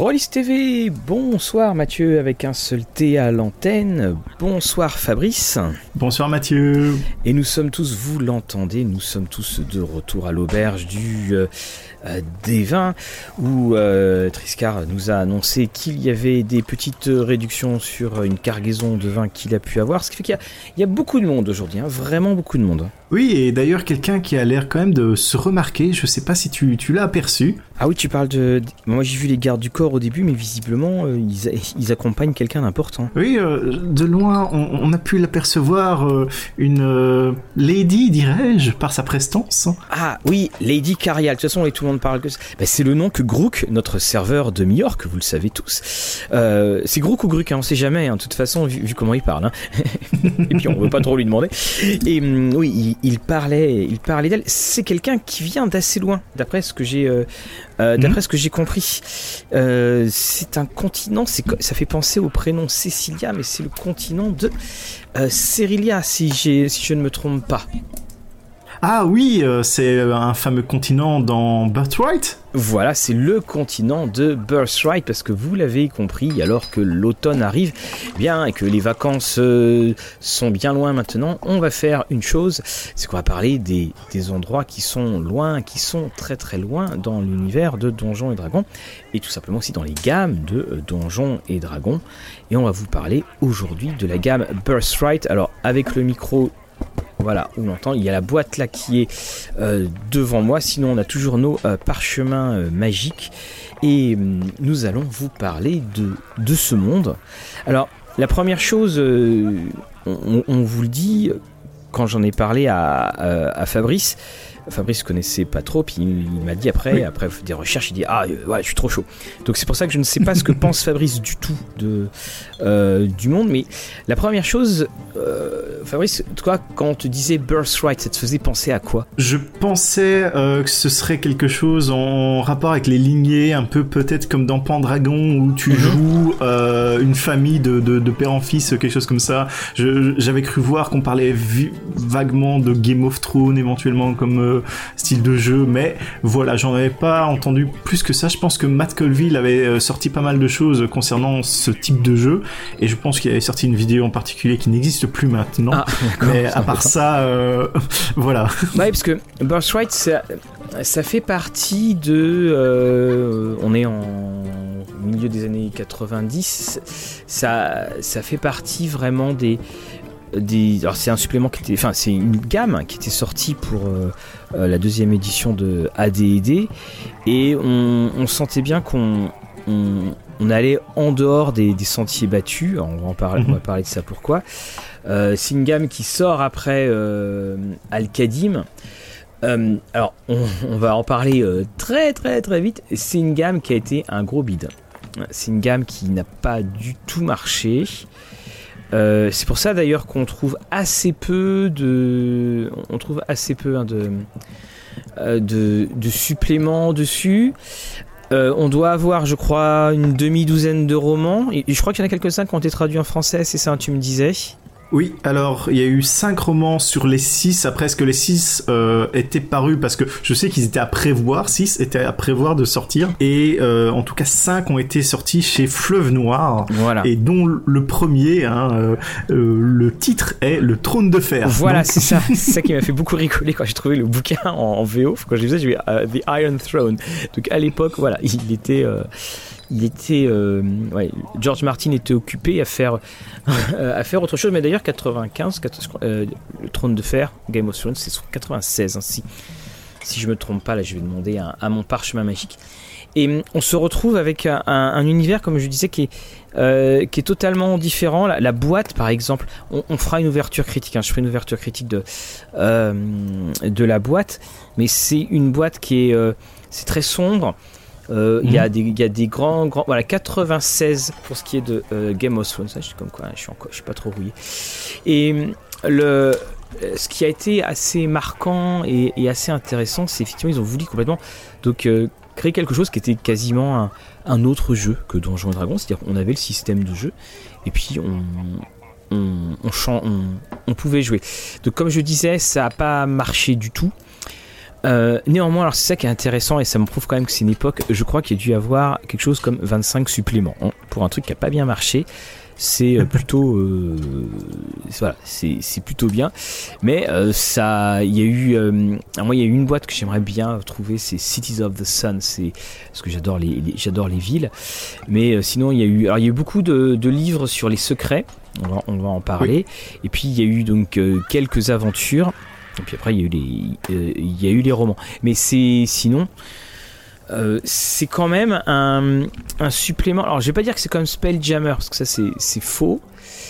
Rollis TV, bonsoir Mathieu avec un seul T à l'antenne, bonsoir Fabrice. Bonsoir Mathieu. Et nous sommes tous, vous l'entendez, nous sommes tous de retour à l'auberge du euh, des vins où euh, Triscar nous a annoncé qu'il y avait des petites réductions sur une cargaison de vin qu'il a pu avoir, ce qui fait qu'il y, a beaucoup de monde aujourd'hui, hein, vraiment beaucoup de monde. Oui, et d'ailleurs quelqu'un qui a l'air quand même de se remarquer, je sais pas si tu, tu l'as aperçu. Ah oui, tu parles de... Moi j'ai vu les gardes du corps au début, mais visiblement euh, ils, ils, accompagnent quelqu'un d'important. Oui, de loin on, a pu l'apercevoir, une lady dirais-je, par sa prestance. Ah oui, Lady Carial, de toute façon et tout le parle que ben, c'est le nom que Grook, notre serveur de York, vous le savez tous. Euh, c'est Grook ou Grook, hein, on sait jamais, hein, de toute façon, vu, comment il parle. Hein. et puis on veut pas trop lui demander. Et hum, oui, il, parlait, il parlait d'elle. C'est quelqu'un qui vient d'assez loin, d'après ce que j'ai, euh, euh, mhm. d'après ce que j'ai compris. c'est un continent, ça fait penser au prénom Cecilia, mais c'est le continent de Cerilia, si, si je ne me trompe pas. Ah oui, euh, c'est un fameux continent dans Birthright Voilà, c'est le continent de Birthright, parce que vous l'avez compris, alors que l'automne arrive, eh bien, et que les vacances euh, sont bien loin maintenant, on va faire une chose, c'est qu'on va parler des, endroits qui sont loin, qui sont très très loin dans l'univers de Donjons et Dragons, et tout simplement aussi dans les gammes de euh, Donjons et Dragons. Et on va vous parler aujourd'hui de la gamme Birthright. Alors, avec le micro voilà, on l'entend. Il y a la boîte là qui est euh, devant moi. Sinon, on a toujours nos euh, parchemins euh, magiques. Et hum, nous allons vous parler de, de ce monde. Alors, la première chose, on, vous le dit, quand j'en ai parlé à Fabrice, Fabrice connaissait pas trop, puis il, m'a dit après, après des recherches, il dit ah ouais, je suis trop chaud. Donc c'est pour ça que je ne sais pas ce que pense Fabrice du tout de euh, du monde, mais la première chose, euh, Fabrice, toi, quand on te disait Birthright, ça te faisait penser à quoi? Je pensais euh, que ce serait quelque chose en rapport avec les lignées, un peu peut-être comme dans Pendragon où tu mhm. joues une famille de, de, père en fils, quelque chose comme ça. J'avais cru voir qu'on parlait vaguement de Game of Thrones éventuellement comme style de jeu, mais voilà, j'en avais pas entendu plus que ça. Je pense que Matt Colville avait euh, sorti pas mal de choses concernant ce type de jeu, et je pense qu'il avait sorti une vidéo en particulier qui n'existe plus maintenant. Ah, mais à part ça, euh, voilà. Ouais, parce que Birthright, ça, ça fait partie de. Euh, on est en milieu des années 90. Ça, ça fait partie vraiment des alors c'est un supplément qui était, enfin c'est une gamme qui était sortie pour euh, euh, la deuxième édition de AD&D et on, sentait bien qu'on on, allait en dehors des, sentiers battus. on va en parler, on va mhm. parler de ça pourquoi. Euh, c'est une gamme qui sort après Al-Kadim. alors, on, va en parler très très très vite. C'est une gamme qui a été un gros bide. C'est une gamme qui n'a pas du tout marché. Euh, c'est pour ça d'ailleurs qu'on trouve assez peu de, on trouve assez peu hein, euh, de, suppléments dessus. Euh, on doit avoir, je crois, une demi-douzaine de romans. Je crois qu'il y en a quelques-uns qui ont été traduits en français, c'est ça, tu me disais? Oui, alors il y a eu cinq romans sur les six. Après, est-ce que les six euh, étaient parus? Parce que je sais qu'ils étaient à prévoir, six étaient à prévoir de sortir. Et euh, en tout cas, cinq ont été sortis chez Fleuve Noir. Voilà. Et dont le premier, hein, euh, le titre est Le Trône de Fer. Voilà, c'est ça. C'est ça qui m'a fait beaucoup rigoler quand j'ai trouvé le bouquin en, VO. Quand je disais, j'ai vu The Iron Throne. Donc à l'époque, voilà, il était il était, euh, George Martin était occupé à faire, à faire autre chose. Mais d'ailleurs, 95, euh, le Trône de Fer, Game of Thrones, c'est 96. Hein, si, si je me trompe pas, là, je vais demander à, mon parchemin magique. Et hum, on se retrouve avec un, univers, comme je disais, qui est, euh, qui est totalement différent. La, boîte, par exemple, on, fera une ouverture critique. Hein, je ferai une ouverture critique de, de la boîte, mais c'est une boîte qui est, c'est très sombre. Euh, il y, a mhm. des, y a des grands, grands. Voilà, 96 pour ce qui est de euh, Game of Thrones. Je suis comme quoi, je suis, encore, je suis pas trop rouillé. Et le, ce qui a été assez marquant et, assez intéressant, c'est effectivement, ils ont voulu complètement donc, euh, créer quelque chose qui était quasiment un, autre jeu que Donjons et Dragons. C'est-à-dire qu'on avait le système de jeu et puis on, on, on, on, on pouvait jouer. Donc, comme je disais, ça n'a pas marché du tout. Euh, néanmoins, alors c'est ça qui est intéressant et ça me prouve quand même que c'est une époque. Je crois qu'il y a dû y avoir quelque chose comme 25 suppléments hein, pour un truc qui a pas bien marché. C'est euh, plutôt, euh, voilà, c'est plutôt bien. Mais euh, ça, il y a eu, moi, il y a eu une boîte que j'aimerais bien trouver, c'est Cities of the Sun. C'est parce que j'adore les, les- j'adore les villes. Mais sinon, il y a eu, alors il y a eu beaucoup de, de livres sur les secrets. On va, on va en parler. Et puis il y a eu donc quelques aventures. Et puis après, il y a eu les, euh, il y a eu les romans. Mais c'est sinon, euh, c'est quand même un, supplément. Alors, je vais pas dire que c'est comme Spelljammer parce que ça c'est faux.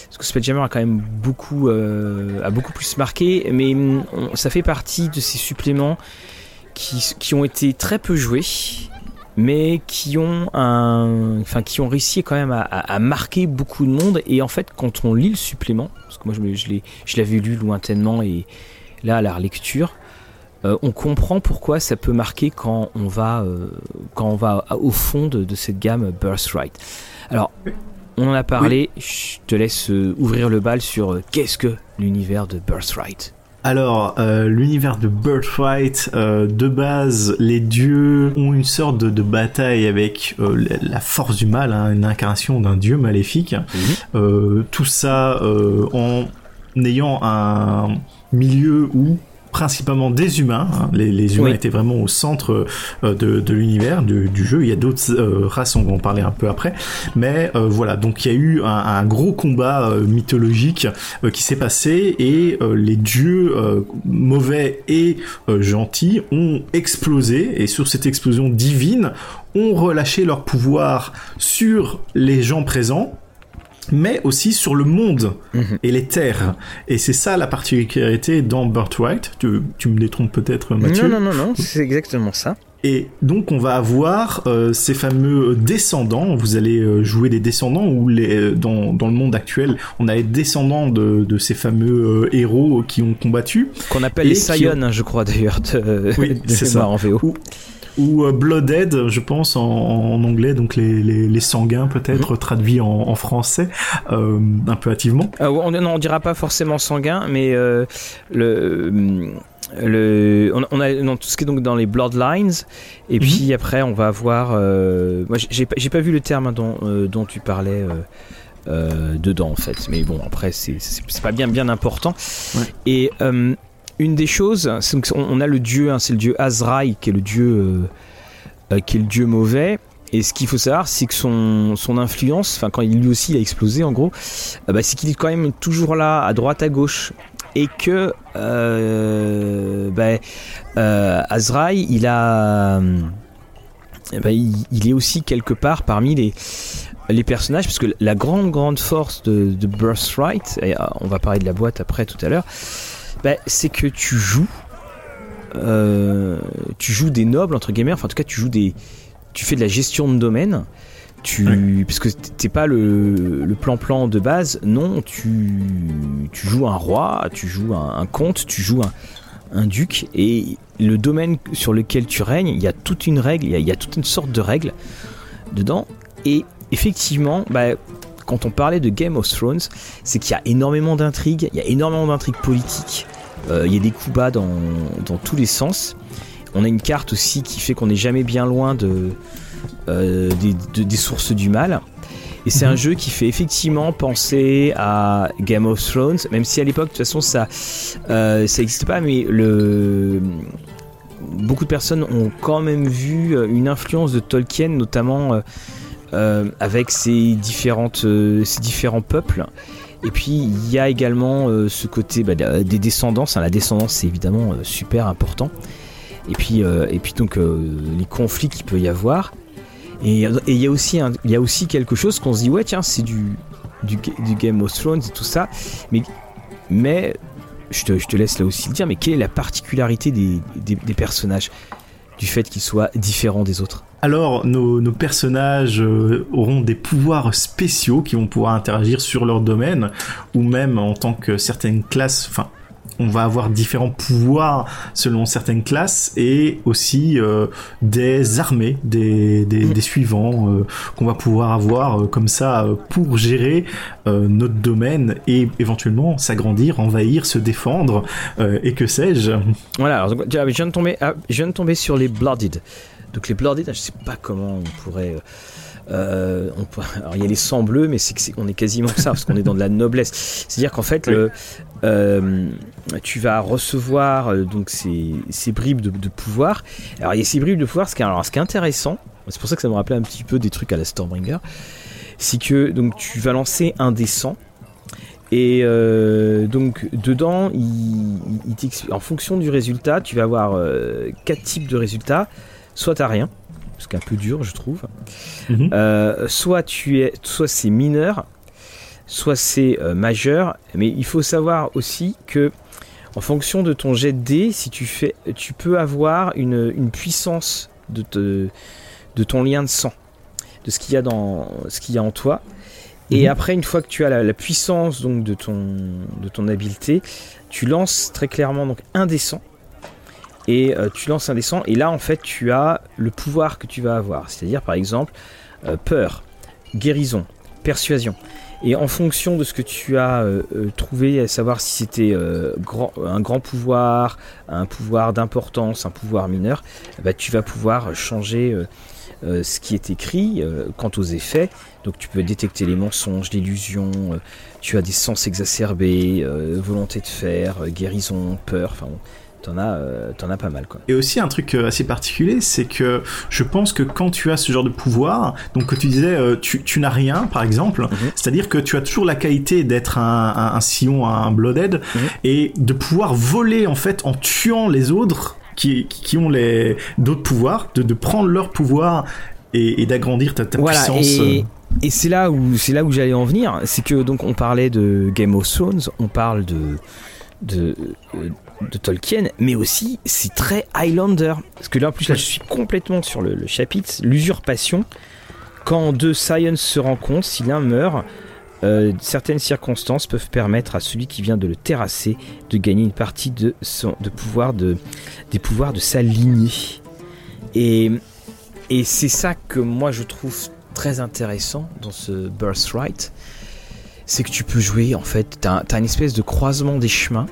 Parce que Spelljammer a quand même beaucoup euh, a beaucoup plus marqué, mais hum, ça fait partie de ces suppléments qui, qui ont été très peu joués, mais qui ont un, enfin qui ont réussi quand même à, marquer beaucoup de monde. Et en fait, quand on lit le supplément, parce que moi je, je l'avais lu lointainement et là à la relecture, euh, on comprend pourquoi ça peut marquer quand on va, euh, quand on va au fond de, de cette gamme Birthright. Alors, on en a parlé, je te laisse euh, ouvrir le bal sur qu'est-ce que l'univers de Birthright. Alors, euh, l'univers de Birthright, euh, de base, les dieux ont une sorte de, de bataille avec euh, la- force du mal, hein, une incarnation d'un dieu maléfique. Euh, tout ça en ayant un milieu où principalement des humains, hein, les, les humains Oui. étaient vraiment au centre euh, de, de l'univers, du, du jeu. Il y a d'autres euh, races, on va en parler un peu après. Mais euh, voilà, donc il y a eu un, un gros combat mythologique qui s'est passé et les dieux mauvais et gentils ont explosé et sur cette explosion divine ont relâché leur pouvoir sur les gens présents mais aussi sur le monde Mhm. et les terres. Et c'est ça la particularité dans Birthright. Tu, tu me détrompes peut-être, Mathieu. Non, non, non, non, c'est exactement ça. Et donc on va avoir euh, ces fameux descendants. Vous allez euh, jouer des descendants ou les euh, dans, dans le monde actuel, on a les descendants de, de ces fameux euh, héros qui ont combattu Qu'on appelle les qui Sion, hein, je crois d'ailleurs, de, Oui, de c'est ça. en VO. Ou euh, Blooded, je pense en, en anglais, donc les, les, les sanguins peut-être traduit en, en français euh, un peu hâtivement. Ah, on, non, on dira pas forcément sanguin, mais euh, le, le, on, on a non, tout ce qui est donc dans les bloodlines, et Mhm. puis après on va avoir, euh, moi j'ai- pas, vu le terme hein, dont, euh, dont tu parlais. euh, euh, dedans en fait mais bon après c'est pas bien bien important Ouais. et euh, une des choses qu'on on a le dieu hein, c'est le dieu Azraï qui est le dieu euh, euh, qui est le dieu mauvais. Et ce qu'il faut savoir c'est que son, son influence enfin quand lui aussi il a explosé en gros euh, bah, c'est qu'il est quand même toujours là, à droite, à gauche, et que euh, bah, Azraï, il a, bah, il, est aussi quelque part parmi les les personnages, parce que la grande grande force de, de Birthright, et on va parler de la boîte après tout à l'heure, bah, c'est que tu joues, euh, tu joues des nobles entre guillemets, enfin en tout cas tu joues des, tu fais de la gestion de domaine. Tu parce que t'es pas le le plan-plan de base non tu tu joues un roi tu joues un, un comte tu joues un, un duc et le domaine sur lequel tu règnes il y a toute une règle il y y a toute une sorte de règle dedans. Et effectivement bah, quand on parlait de Game of Thrones c'est qu'il y a énormément d'intrigues il y a énormément d'intrigues politiques Euh, il y a des coups bas dans, dans tous les sens on a une carte aussi qui fait qu'on n'est jamais bien loin de euh, des, de- des sources du mal. Et c'est Mhm. un jeu qui fait effectivement penser à Game of Thrones, même si à l'époque, de toute façon, ça euh, ça n'existe pas, mais le beaucoup de personnes ont quand même vu une influence de Tolkien, notamment avec ses différentes euh, ses différents peuples. Et puis il y a également euh, ce côté bah, de- des descendances. hein. La descendance, c'est évidemment euh, super important. Et puis euh, et puis donc euh, les conflits qu'il peut y avoir. Et il y a aussi y a aussi quelque chose qu'on se dit ouais tiens c'est du, du ga- du Game of Thrones et tout ça. Mais mais je te, je te laisse là aussi le dire. Mais quelle est la particularité des, des personnages? Du fait qu'ils soient différents des autres Alors, nos, personnages euh, auront des pouvoirs spéciaux qui vont pouvoir interagir sur leur domaine, ou même en tant que certaines classes, enfin, on va avoir différents pouvoirs selon certaines classes et aussi euh, des armées, des, suivants euh, qu'on va pouvoir avoir comme ça pour gérer notre domaine et éventuellement s'agrandir, envahir, se défendre et que sais-je. Voilà, ah, je viens de tomber sur les Blooded. Donc les Blooded, je sais pas comment on pourrait... Euh, alors il y a les sangs bleus, mais c'est on est quasiment ça parce qu'on est dans de la noblesse. C'est-à-dire qu'en fait, euh, tu vas recevoir euh, donc ces, bribes de, pouvoir. Alors il y a ces bribes de pouvoir. Ce qui est, alors, ce qui est intéressant, c'est pour ça que ça me rappelait un petit peu des trucs à la Stormbringer, c'est que donc tu vas lancer un des 100 et donc dedans, il, en fonction du résultat, tu vas avoir quatre types de résultats. Soit t'as rien, ce qui est un peu dur, je trouve. Mhm. Euh, soit tu es, soit c'est mineur, soit c'est euh, majeur. Mais il faut savoir aussi que en fonction de ton jet de dés, si tu fais, tu peux avoir une, puissance de, de ton lien de sang, de ce qu'il y a dans ce qu'il y a en toi. Et mhm. après, une fois que tu as la, puissance donc de ton de ton habileté, tu lances très clairement donc un des 100 et euh, tu lances un dessin et là en fait tu as le pouvoir que tu vas avoir. C'est-à-dire par exemple euh, peur, guérison, persuasion. Et en fonction de ce que tu as euh, trouvé, à savoir si c'était un grand pouvoir, un pouvoir d'importance, un pouvoir mineur, bah, tu vas pouvoir changer ce qui est écrit quant aux effets. Donc tu peux détecter les mensonges, l'illusion, tu as des sens exacerbés, volonté de faire, guérison, peur, enfin t'en as, euh, as pas mal quoi. Et aussi un truc euh, assez particulier, c'est que je pense que quand tu as ce genre de pouvoir, donc que tu disais euh, tu, tu n'as rien par exemple, mhm. c'est-à-dire que tu as toujours la qualité d'être un, un, un, sillon, un bloodhead, mhm. et de pouvoir voler en fait en tuant les autres qui, qui ont les d'autres pouvoirs, de, de prendre leur pouvoir et, et d'agrandir ta, ta puissance. Et... Et c'est là où c'est là où j'allais en venir, c'est que donc on parlait de Game of Thrones, on parle de de, de Tolkien, mais aussi c'est très Highlander. Parce que là, en plus, là, je suis complètement sur le, chapitre, l'usurpation. Quand deux Science se rencontrent, si l'un meurt, euh, certaines circonstances peuvent permettre à celui qui vient de le terrasser de gagner une partie de, son, de pouvoir de, des pouvoirs de sa lignée. Et, et c'est ça que moi je trouve très intéressant dans ce Birthright. C'est que tu peux jouer, en fait, tu as, as une espèce de croisement des chemins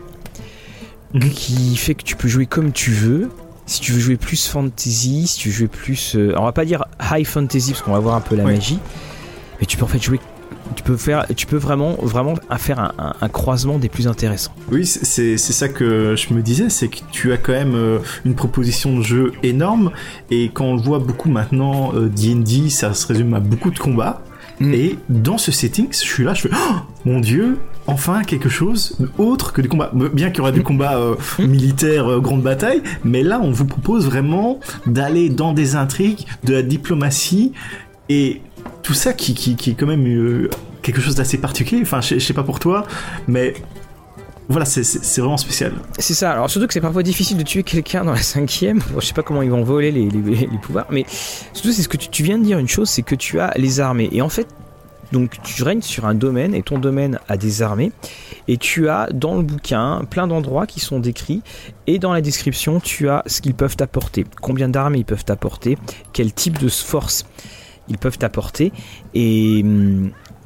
Mhm. qui fait que tu peux jouer comme tu veux. Si tu veux jouer plus fantasy, si tu veux jouer plus, euh, on va pas dire high fantasy parce qu'on va voir un peu la magie, mais tu peux en fait jouer tu peux faire tu peux vraiment vraiment faire un, croisement des plus intéressants oui c'est ça que je me disais c'est que tu as quand même euh, une proposition de jeu énorme et quand on le voit beaucoup maintenant D&D euh, ça se résume à beaucoup de combats mm. et dans ce setting je suis là je fais oh, mon dieu enfin quelque chose autre que des combats. Bien qu'il y aura des combats euh, militaires, euh, grande bataille, mais là on vous propose vraiment d'aller dans des intrigues, de la diplomatie et tout ça qui, qui, qui est quand même euh, quelque chose d'assez particulier. Enfin, je sais pas pour toi, mais voilà, c'est vraiment spécial. C'est ça. Alors surtout que c'est parfois difficile de tuer quelqu'un dans la cinquième. je sais pas comment ils vont voler les, les, pouvoirs, mais surtout c'est ce que tu, tu, viens de dire une chose, c'est que tu as les armées. Et en fait, donc tu règnes sur un domaine et ton domaine a des armées. Et tu as dans le bouquin plein d'endroits qui sont décrits. Et dans la description tu as ce qu'ils peuvent apporter, combien d'armées ils peuvent apporter, quel type de force ils peuvent apporter et,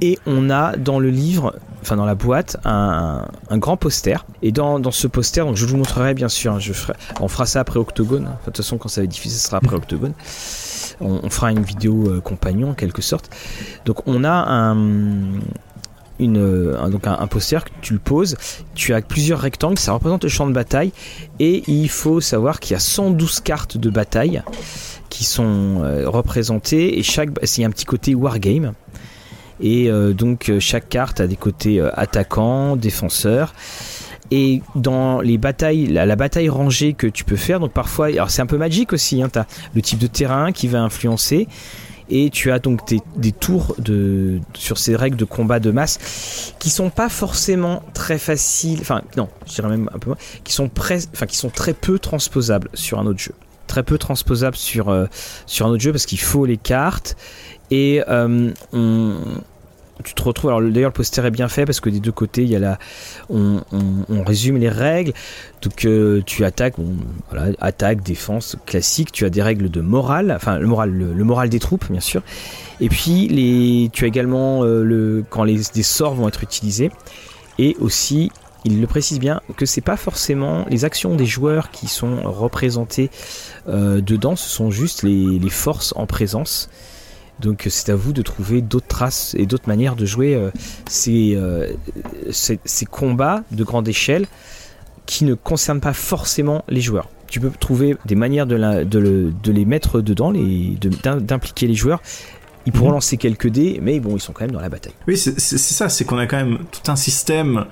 et on a dans le livre, enfin dans la boîte, un, grand poster. Et dans, ce poster, donc je vous montrerai bien sûr, hein, je ferai, on fera ça après Octogone. de toute façon, quand ça va être diffusé, ce sera après Octogone on, fera une vidéo euh, compagnon en quelque sorte. Donc on a un, une, donc un, poster tu le poses, tu as plusieurs rectangles, ça représente le champ de bataille, et il faut savoir qu'il y a 112 cartes de bataille qui sont euh, représentées, et chaque, a un petit côté wargame, et euh, donc chaque carte a des côtés attaquants, défenseurs, et dans les batailles, la, bataille rangée que tu peux faire, donc parfois, alors c'est un peu magique aussi, hein, tu as le type de terrain qui va influencer et tu as donc des, tours de, sur ces règles de combat de masse qui sont pas forcément très faciles, enfin non, je dirais même un peu moins, qui sont, enfin, qui sont très peu transposables sur un autre jeu. Très peu transposables sur, euh, sur un autre jeu parce qu'il faut les cartes et euh, tu te retrouves. Alors d'ailleurs, le poster est bien fait parce que des deux côtés, il y a la, on, résume les règles. Donc euh, tu attaques, voilà, attaque, défense classique. Tu as des règles de morale, enfin le moral, le, moral des troupes, bien sûr. Et puis les, tu as également euh, le quand les des sorts vont être utilisés et aussi il le précise bien que c'est pas forcément les actions des joueurs qui sont représentées euh, dedans, ce sont juste les forces en présence. Donc c'est à vous de trouver d'autres traces et d'autres manières de jouer euh, euh, ces, ces, combats de grande échelle qui ne concernent pas forcément les joueurs. Tu peux trouver des manières de, de, les mettre dedans, d'impliquer les joueurs. Ils pourront mhm. lancer quelques dés, mais bon, ils sont quand même dans la bataille. Oui, c'est ça, c'est qu'on a quand même tout un système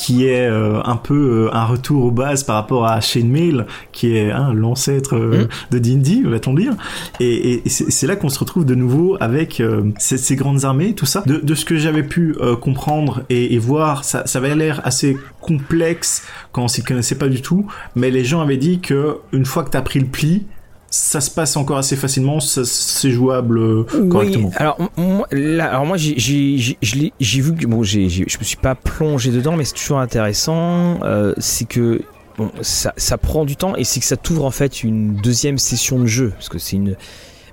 qui est euh, un peu euh, un retour aux bases par rapport à Chainmail, qui est hein, l'ancêtre euh, mm. de D&D, va-t-on dire. Et, et c'est là qu'on se retrouve de nouveau avec ces, ces, grandes armées, tout ça. De, de ce que j'avais pu comprendre et, et, voir, ça, ça avait l'air assez complexe quand on s'y connaissait pas du tout, mais les gens avaient dit que une fois que t'as pris le pli, ça se passe encore assez facilement, c'est jouable euh, correctement. Oui, alors moi, alors moi j'ai vu que bon, je me suis pas plongé dedans, mais c'est toujours intéressant. Euh, c'est que bon, ça, ça, prend du temps et c'est que ça t'ouvre en fait une deuxième session de jeu, parce que c'est une.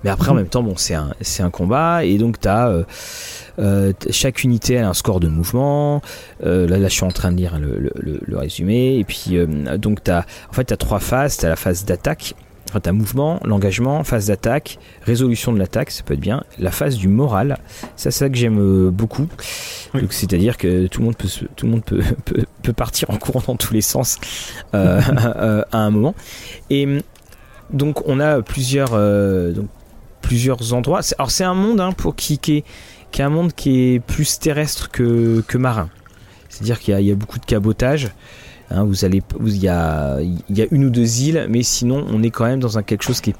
Mais après, en mhm. même temps, bon, c'est un, c'est un combat et donc t'as euh, euh, chaque unité a un score de mouvement. Euh, là, là, je suis en train de lire le, le, le, résumé. Et puis, donc, t'as, en fait, t'as trois phases. T'as la phase d'attaque Enfin, t'as mouvement, l'engagement, phase d'attaque, résolution de l'attaque, ça peut être bien. La phase du moral, ça c'est ça que j'aime euh, beaucoup. c'est-à-dire que tout le monde peut, tout le monde peut, peut, partir en courant dans tous les sens euh, euh, à un moment. Et donc on a plusieurs, donc, plusieurs endroits. Alors c'est un monde hein, pour qui, qui, est, un monde qui est plus terrestre que, que marin. C'est-à-dire qu'il y, y, a beaucoup de cabotage. Hein, vous allez, il y a, une ou deux îles, mais sinon on est quand même dans un quelque chose qui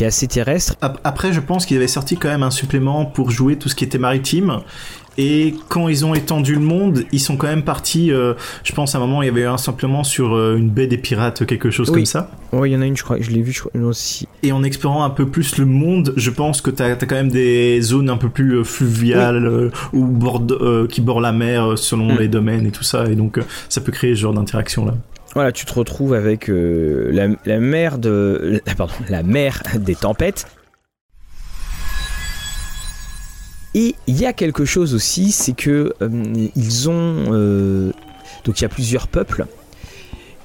est assez terrestre. Après, je pense qu'il avait sorti quand même un supplément pour jouer tout ce qui était maritime. Et quand ils ont étendu le monde, ils sont quand même partis. Euh, je pense à un moment, il y avait un simplement sur euh, une baie des pirates, quelque chose comme ça. Oui, il y en a une, je crois. Je l'ai vu, je crois, aussi. Et en explorant un peu plus le monde, je pense que tu as, quand même des zones un peu plus euh, fluviales ou bord, qui bordent la mer selon mm. les domaines et tout ça. Et donc, ça peut créer ce genre d'interaction là. Voilà, tu te retrouves avec la, la, mer de, pardon, la mer des tempêtes Et il y a quelque chose aussi, c'est que euh, ils ont euh, donc il y a plusieurs peuples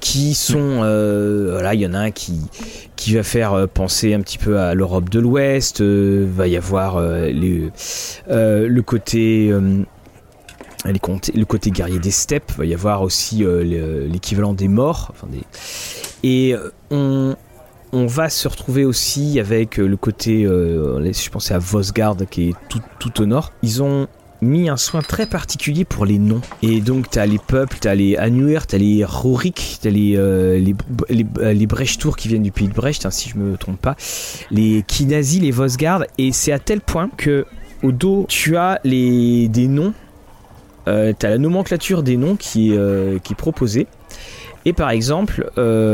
qui sont euh, voilà il y en a un qui qui va faire penser un petit peu à l'Europe de l'Ouest va y avoir le côté les, le côté guerrier des steppes va y avoir aussi l'équivalent des morts enfin des, et on on va se retrouver aussi avec euh, le côté, euh, je pensais à Vosgard qui est tout, au nord. Ils ont mis un soin très particulier pour les noms. Et donc, tu as les peuples, tu as les Anuer, tu as les Rorik, tu as les, euh, les, les, qui viennent du pays de Brecht, hein, si je me trompe pas, les Kinazi, les Vosgard. Et c'est à tel point que au dos, tu as les, des noms, tu as la nomenclature des noms qui, qui est proposée. Et par exemple,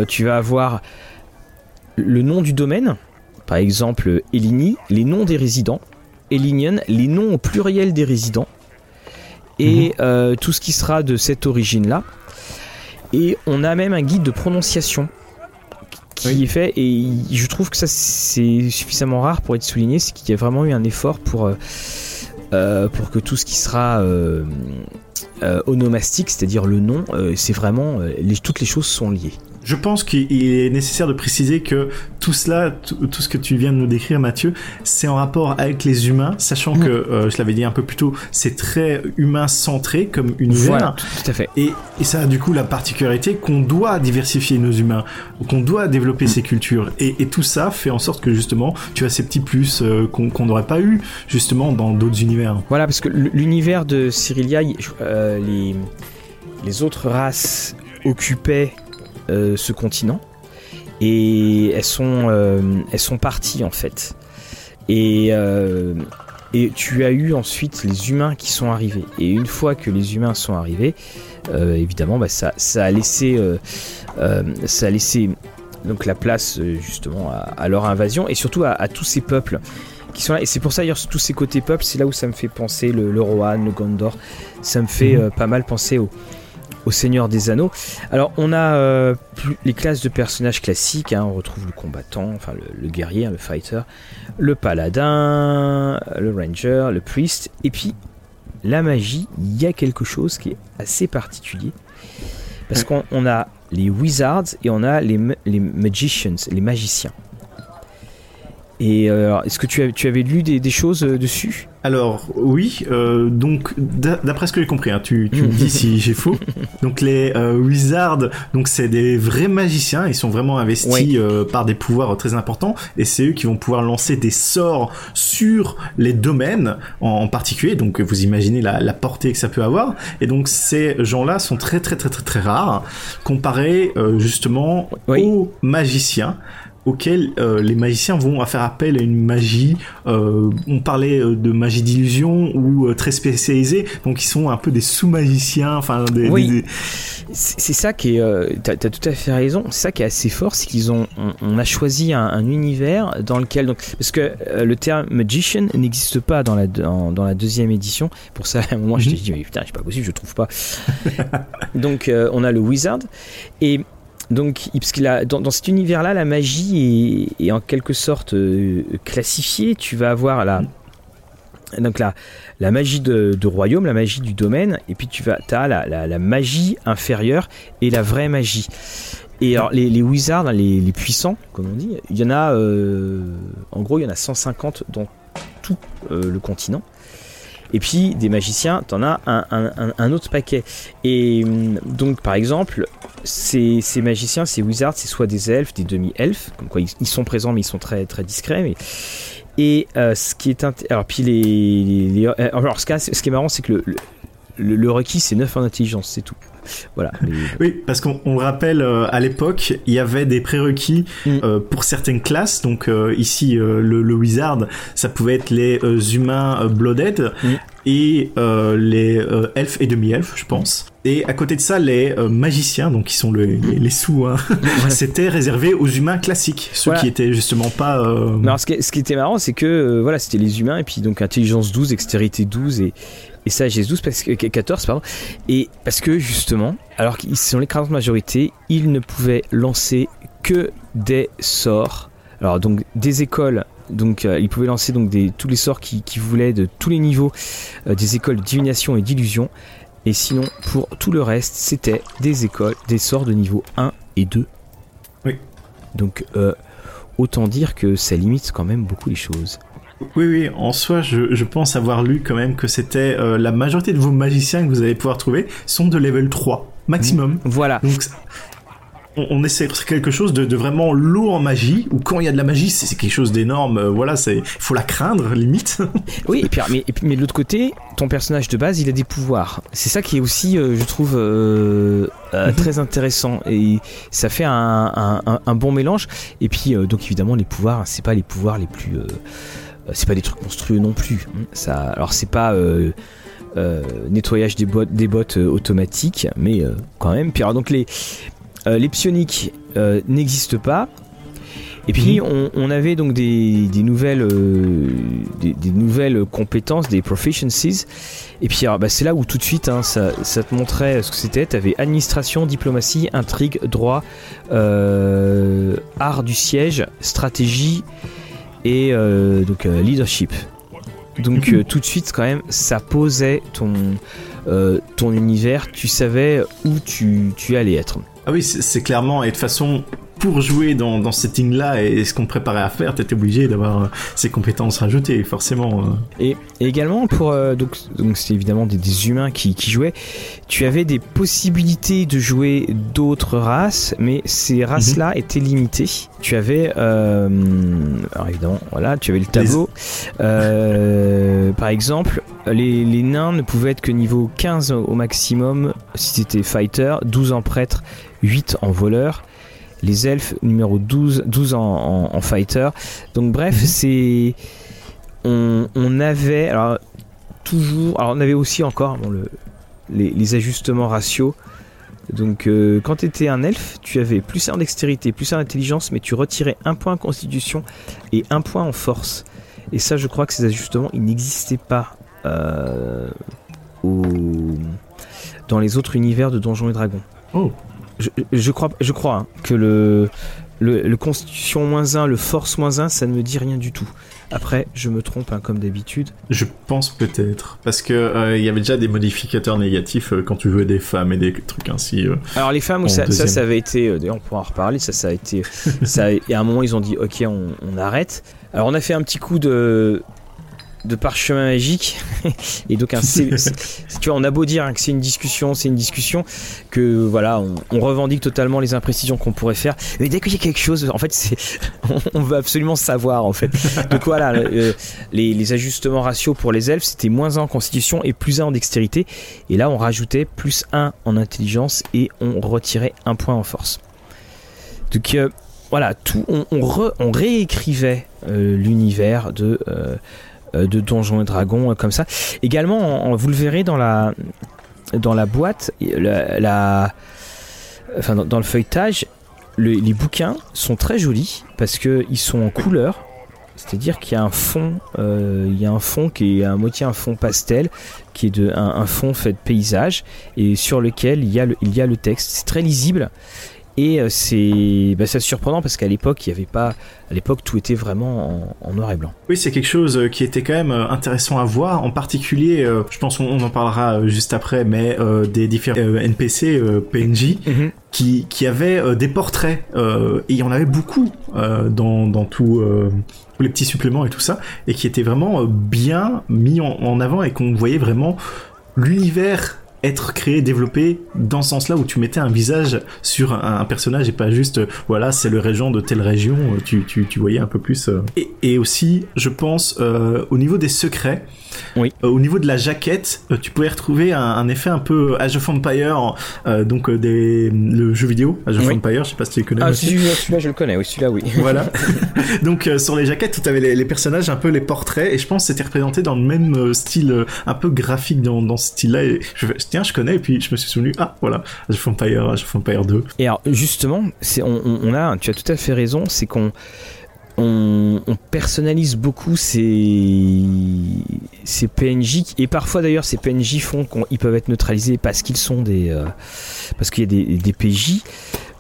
tu vas avoir le nom du domaine, par exemple Elini, les noms des résidents, Elinian, les noms au pluriel des résidents, et mhm. euh, tout ce qui sera de cette origine-là. Et on a même un guide de prononciation qui est fait, et je trouve que ça c'est suffisamment rare pour être souligné, c'est qu'il y a vraiment eu un effort pour, euh, euh, pour que tout ce qui sera onomastique, c'est-à-dire le nom, c'est vraiment, toutes les choses sont liées. Je pense qu'il est nécessaire de préciser que tout cela, tout ce que tu viens de nous décrire, Mathieu, c'est en rapport avec les humains, sachant mm. que, euh, je l'avais dit un peu plus tôt, c'est très humain centré comme univers. Voilà, tout à fait. Et, et, ça a du coup la particularité qu'on doit diversifier nos humains, qu'on doit développer mm. ces cultures. Et, et, tout ça fait en sorte que justement, tu as ces petits plus euh, qu'on n'aurait pas eu justement dans d'autres univers. Voilà, parce que l'univers de Cyrilia, euh, les, les autres races occupaient ce continent et elles sont, euh, elles sont parties en fait. Et, euh, et tu as eu ensuite les humains qui sont arrivés. Et une fois que les humains sont arrivés, évidemment, bah, ça, ça, a laissé, ça a laissé donc la place justement à, leur invasion et surtout à, tous ces peuples qui sont là. Et c'est pour ça, d'ailleurs, tous ces côtés peuple, c'est là où ça me fait penser le, le Rohan, le Gondor. Ça me fait Mhm. euh, pas mal penser au, au Seigneur des Anneaux. Alors, on a euh, les classes de personnages classiques. hein. on retrouve le combattant, enfin le, guerrier, hein, le fighter, le paladin, le ranger, le priest. Et puis, la magie, il y a quelque chose qui est assez particulier. Parce qu'on on a les wizards et on a les, ma- les magicians, les magiciens. Et euh, est-ce que tu, avais lu des, des choses euh, dessus? Alors oui, euh, donc d'a- d'après ce que j'ai compris, hein, tu, tu me dis si j'ai faux. Donc les euh, wizards, donc c'est des vrais magiciens, ils sont vraiment investis euh, par des pouvoirs très importants, et c'est eux qui vont pouvoir lancer des sorts sur les domaines en, en particulier. Donc vous imaginez la, la portée que ça peut avoir. Et donc ces gens-là sont très très très très très rares comparés euh, justement Oui. aux magiciens auxquels euh, les magiciens vont faire appel à une magie. euh, on parlait euh, de magie d'illusion ou euh, très spécialisée, donc ils sont un peu des sous-magiciens, enfin des, Oui. des- C'est ça qui est. T'as as tout à fait raison. C'est ça qui est assez fort, c'est qu'ils ont. On, on a choisi un, un univers dans lequel. Donc, parce que le terme magician n'existe pas dans la, dans, dans la deuxième édition. Pour ça, à un moment, je Mhm. t'ai dit, mais putain, c'est pas possible, je trouve pas. donc, on a le wizard. Et. Donc, parce dans, cet univers-là, la magie est, en quelque sorte euh, classifiée. Tu vas avoir la, donc la, la magie de, royaume, la magie du domaine, et puis tu vas, as la, la, la magie inférieure et la vraie magie. Et alors les, les wizards, hein, les, les puissants, comme on dit, il y en a, euh, en gros, il y en a 150 dans tout euh, le continent. Et puis des magiciens, t'en as un, autre paquet. Et hum, donc par exemple, ces, magiciens, ces wizards, c'est soit des elfes, des demi-elfes, comme quoi ils, sont présents mais ils sont très très discrets. Et euh, ce qui est alors puis les, alors ce, qui est- marrant, c'est que le, le, le requis c'est 9 en intelligence, c'est tout. Voilà. Mais- Oui, parce qu'on on le rappelle, euh, à l'époque, il y avait des prérequis Mm. euh, pour certaines classes. Donc euh, ici, euh, le, le wizard, ça pouvait être les euh, humains euh, blooded Mm. Et euh, les euh, elfes et demi-elfes, je pense. Et à côté de ça, les euh, magiciens, donc qui sont le- les, les sous, hein, c'était réservé aux humains classiques, ceux Voilà. qui étaient justement pas. Non, alors, ce, qui, ce qui était marrant, c'est que voilà, c'était les humains et puis donc intelligence 12, extérité 12 et, et sagesse 12 parce que 14 pardon. Et parce que justement, alors qu'ils sont l'écrasante majorité, ils ne pouvaient lancer que des sorts. Alors donc des écoles donc euh, ils pouvaient lancer donc des, tous les sorts qui, qui voulaient de tous les niveaux euh, des écoles de divination et d'illusion et sinon pour tout le reste c'était des écoles des sorts de niveau 1 et 2 Oui. donc euh, autant dire que ça limite quand même beaucoup les choses Oui, oui, en soi, je, je pense avoir lu quand même que c'était euh, la majorité de vos magiciens que vous allez pouvoir trouver sont de level 3 maximum. voilà Donc, on, on essaie de faire quelque chose de, de vraiment lourd en magie, ou quand il y a de la magie, c'est quelque chose d'énorme, euh, voilà, c'est faut la craindre, limite. Oui, et puis, mais, et puis- mais de l'autre côté, ton personnage de base, il a des pouvoirs. C'est ça qui est aussi, euh, je trouve, euh, euh, Mhm. très intéressant. Et ça fait un, un- un- un bon mélange. Et puis, donc évidemment, les pouvoirs, c'est pas les pouvoirs les plus. c'est pas des trucs monstrueux non plus. hein. Ça, alors, c'est pas. nettoyage des bottes, des bottes automatiques, mais quand même. Puis alors, donc les, les psioniques euh, n'existent pas. Et puis Mhm. on, on avait donc des, des nouvelles euh, des, des nouvelles compétences, des proficiencies. Et puis bah, c'est là où tout de suite hein, ça, ça te montrait ce que c'était. Tu avais administration, diplomatie, intrigue, droit, euh, art du siège, stratégie et euh, donc euh, leadership. Donc euh, tout de suite quand même ça posait ton euh, ton univers. Tu savais où tu, tu allais être. Ah oui, c'est clairement, et de toute façon, pour jouer dans, dans ce setting-là et ce qu'on préparait à faire, t'étais obligé d'avoir euh, ces compétences rajoutées, forcément. euh. Et, et également pour euh, donc donc c'est évidemment des, des humains qui, qui jouaient. Tu avais des possibilités de jouer d'autres races, mais ces races-là étaient limitées. Tu avais euh, alors évidemment voilà, tu avais le tableau. Euh, par exemple, les, les nains ne pouvaient être que niveau 15 au maximum si c'était fighter, 12 en prêtre, 8 en voleur. Les elfes numéro 12, 12 en, en- en fighter. Donc bref, Mhm. c'est on, on avait alors toujours alors on avait aussi encore bon, le, les, les ajustements ratios donc euh, quand tu étais un elfe tu avais plus un en dextérité plus un en intelligence mais tu retirais un point en constitution et un point en force Et ça, je crois que ces ajustements, ils n'existaient pas au... dans les autres univers de Donjons et Dragons. Oh. Je, crois, je crois hein, que le, le, Constitution moins 1, le Force moins 1, ça ne me dit rien du tout. Après, je me trompe hein, comme d'habitude. Je pense peut-être. Parce que euh, il y avait déjà des modificateurs négatifs euh, quand tu jouais des femmes et des trucs ainsi. Euh, Alors les femmes, ça, ça, ça, avait été. D'ailleurs, on pourra en reparler. Ça, ça a été. ça, et à un moment, ils ont dit OK, on, on arrête. Alors on a fait un petit coup de de parchemin magique. Et donc un tu vois on a beau dire hein, que c'est une discussion c'est une discussion que voilà on, revendique totalement les imprécisions qu'on pourrait faire. Mais dès qu'il y a quelque chose en fait c'est on, veut absolument savoir en fait. Donc voilà euh, les, ajustements ratios pour les elfes c'était moins 1 en constitution et plus 1 en dextérité. Et là on rajoutait plus 1 en intelligence et on retirait un point en force. Donc euh, voilà tout on, on, réécrivait euh, l'univers de euh, de Donjons et Dragons euh, comme ça. Également, vous le verrez dans la dans la boîte, la, enfin dans, le feuilletage, les bouquins sont très jolis parce que ils sont en couleur. C'est-à-dire qu'il y a un fond, euh, il y a un fond qui est à moitié un fond pastel, qui est de, un, fond fait de paysage et sur lequel il y a le, il y a le texte. C'est très lisible et c'est bah, surprenant parce qu'à l'époque, il y avait pas. À l'époque, tout était vraiment en, noir et blanc. Oui, c'est quelque chose euh, qui était quand même euh, intéressant à voir. En particulier, euh, je pense qu'on en parlera juste après, mais des différents NPC, PNJ, mhm. qui, qui avaient des portraits. et il y en avait beaucoup dans, dans tout les petits suppléments et tout ça, et qui étaient vraiment bien mis en avant et qu'on voyait vraiment l'univers être créé, développé dans ce sens-là où tu mettais un visage sur un, personnage et pas juste, euh, voilà, c'est le régent de telle région, euh, tu, tu, tu voyais un peu plus. Euh. Et, et, aussi, je pense, au niveau des secrets, oui. au niveau de la jaquette, tu pouvais retrouver un, effet un peu Age of Empire, donc des, le jeu vidéo, Age of Empire, je sais pas si tu le connais. Ah, celui-là, je le connais, oui, celui-là, oui. Voilà. donc, sur les jaquettes, tu avais les, les, personnages, un peu les portraits, et je pense que c'était représenté dans le même style, un peu graphique dans, dans ce style-là, et je, tiens, je connais, et puis je me suis souvenu, ah, voilà, Age of Empire, Age of Empire 2. Et alors, justement, on, a, tu as tout à fait raison, c'est qu'on on, personnalise beaucoup ces, ces PNJ et parfois d'ailleurs ces PNJ font qu'ils peuvent être neutralisés parce qu'ils sont des euh, parce qu'il y a des, des PJ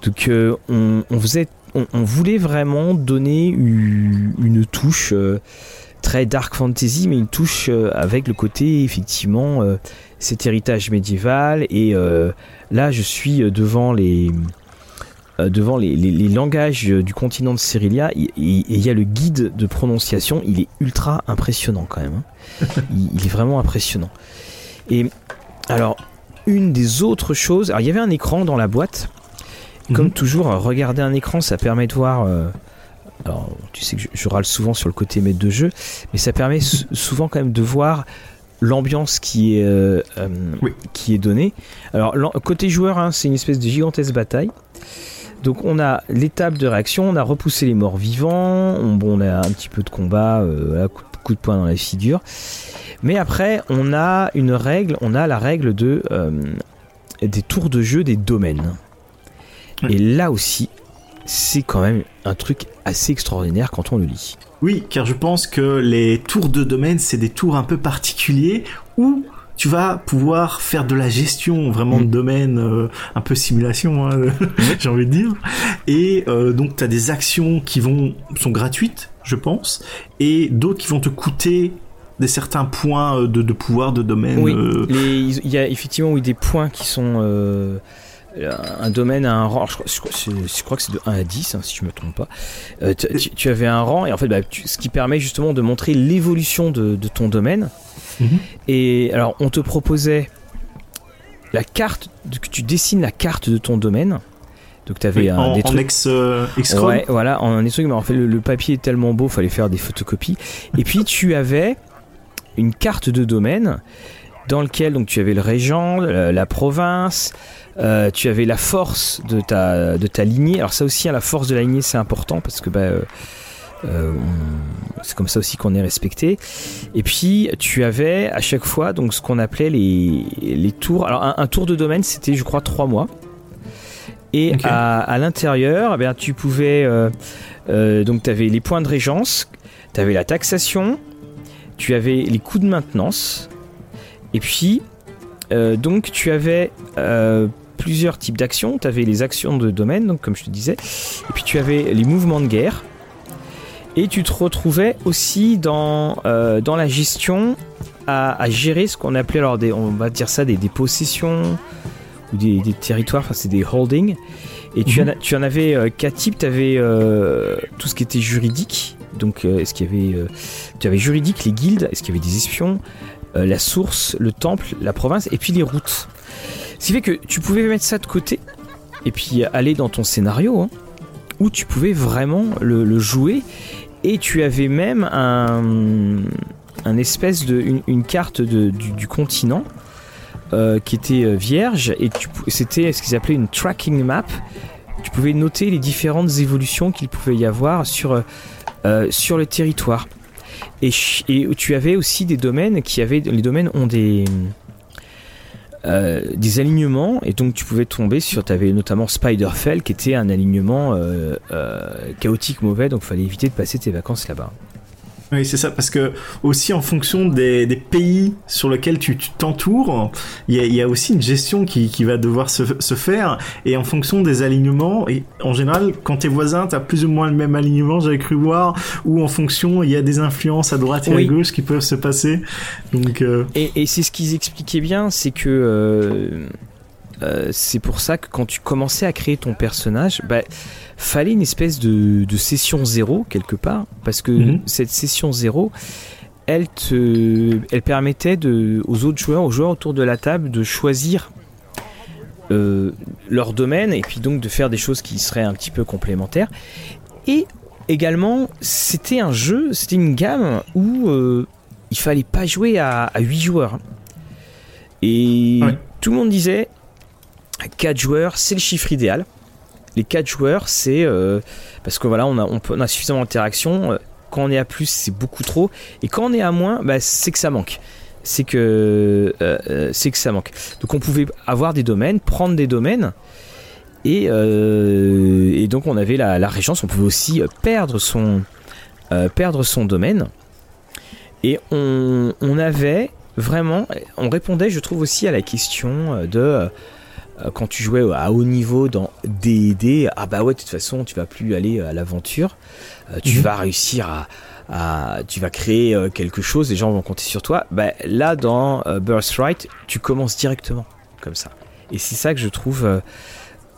donc euh, on, faisait on, voulait vraiment donner une, une touche euh, très dark fantasy mais une touche avec le côté effectivement cet héritage médiéval. Et euh, là, je suis euh, devant les euh, devant les, langages du continent de Cyrilia, et il y a le guide de prononciation, il est ultra impressionnant quand même. Hein. il, est vraiment impressionnant. Et alors, une des autres choses, alors il y avait un écran dans la boîte. Comme mhm. toujours, regarder un écran, ça permet de voir. Alors, tu sais que je, râle souvent sur le côté maître de jeu, mais ça permet souvent quand même de voir l'ambiance qui est euh, euh, qui est donnée. Alors côté joueur, hein, c'est une espèce de gigantesque bataille. Donc on a l'étape de réaction, on a repoussé les morts vivants, on, bon, on a un petit peu de combat, euh, coup, de poing dans la figure. Mais après, on a une règle, on a la règle de des tours de jeu des domaines. Et là aussi, c'est quand même un truc assez extraordinaire quand on le lit. Oui, car je pense que les tours de domaine, c'est des tours un peu particuliers où tu vas pouvoir faire de la gestion vraiment de mm. domaine, euh, un peu simulation, hein, j'ai envie de dire. Et euh, donc tu as des actions qui vont sont gratuites, je pense, et d'autres qui vont te coûter des certains points euh, de, de pouvoir de domaine. Oui, il y a effectivement oui, des points qui sont un domaine à un rang. Je crois, je, crois, que c'est de 1 à 10, hein, si je me trompe pas. Euh, tu, avais un rang, et en fait, bah, ce qui permet justement de montrer l'évolution de, ton domaine. Mhm. Et alors, on te proposait la carte, que tu dessines la carte de ton domaine. Donc tu avais un, des trucs... en ex, euh, Ouais, voilà, en des trucs, mais en fait le, papier est tellement beau, fallait faire des photocopies. Et puis tu avais une carte de domaine dans lequel donc tu avais le régent, la province, euh, tu avais la force de ta, de ta lignée. Alors ça aussi, hein, la force de la lignée, c'est important parce que bah, euh, euh, c'est comme ça aussi qu'on est respecté. Et puis tu avais à chaque fois donc ce qu'on appelait les, les tours. Alors un, tour de domaine, c'était je crois trois mois. Et à, l'intérieur, eh bien, tu pouvais donc tu avais les points de régence tu avais la taxation, tu avais les coûts de maintenance, et puis euh, donc tu avais euh, plusieurs types d'actions. Tu avais les actions de domaine, donc comme je te disais, et puis tu avais les mouvements de guerre. Et tu te retrouvais aussi dans, euh, dans la gestion à, gérer ce qu'on appelait alors des, on va dire ça des, possessions ou des, territoires, enfin c'est des holdings. Et tu, en, mhm. tu en avais quatre types. Tu avais tout ce qui était juridique. Donc, est-ce qu'il y avait, tu avais juridique, les guildes, est-ce qu'il y avait des espions, euh, la source, le temple, la province et puis les routes. Ce qui fait que tu pouvais mettre ça de côté et puis aller dans ton scénario hein, où tu pouvais vraiment le, jouer et tu avais même un, espèce de une, carte du, continent euh, qui était euh, vierge et c'était ce qu'ils appelaient une tracking map. Tu pouvais noter les différentes évolutions qu'il pouvait y avoir sur, sur le territoire. Et, tu avais aussi des domaines qui avaient. Les domaines ont des. Euh, alignements et donc tu pouvais tomber sur tu avais notamment Spiderfell qui était un alignement euh, euh, chaotique mauvais donc fallait éviter de passer tes vacances là-bas. Oui, c'est ça, parce que aussi en fonction des, des pays sur lesquels tu t'entoures, il y, y a, aussi une gestion qui, qui va devoir se, se, faire, et en fonction des alignements, et en général, quand t'es voisin, t'as plus ou moins le même alignement, j'avais cru voir, ou en fonction, il y a des influences à droite et à gauche qui peuvent se passer. Donc, euh... Et, et c'est ce qu'ils expliquaient bien, c'est que euh, euh, c'est pour ça que quand tu commençais à créer ton personnage, bah, fallait une espèce de, session zéro quelque part, parce que mhm. cette session zéro, elle, te, elle permettait de, aux autres joueurs, aux joueurs autour de la table, de choisir euh, leur domaine et puis donc de faire des choses qui seraient un petit peu complémentaires. Et également, c'était un jeu, c'était une gamme où euh, il fallait pas jouer à, à 8 joueurs. Et tout le monde disait 4 joueurs, c'est le chiffre idéal. Les 4 joueurs, c'est euh, parce que voilà, on a, suffisamment d'interaction. Euh, quand on est à plus, c'est beaucoup trop. Et quand on est à moins, bah, c'est que ça manque. C'est que, euh, c'est que ça manque. Donc on pouvait avoir des domaines, prendre des domaines. Et, et donc on avait la, régence, on pouvait aussi perdre son, perdre son domaine. Et on, avait vraiment, on répondait, je trouve aussi à la question de euh, quand tu jouais à haut niveau dans D&D, ah bah ouais, de toute façon, tu vas plus aller à l'aventure. Euh, tu mhm. vas réussir à, tu vas créer euh, quelque chose, les gens vont compter sur toi. Bah, là, dans Birthright, tu commences directement comme ça. Et c'est ça que je trouve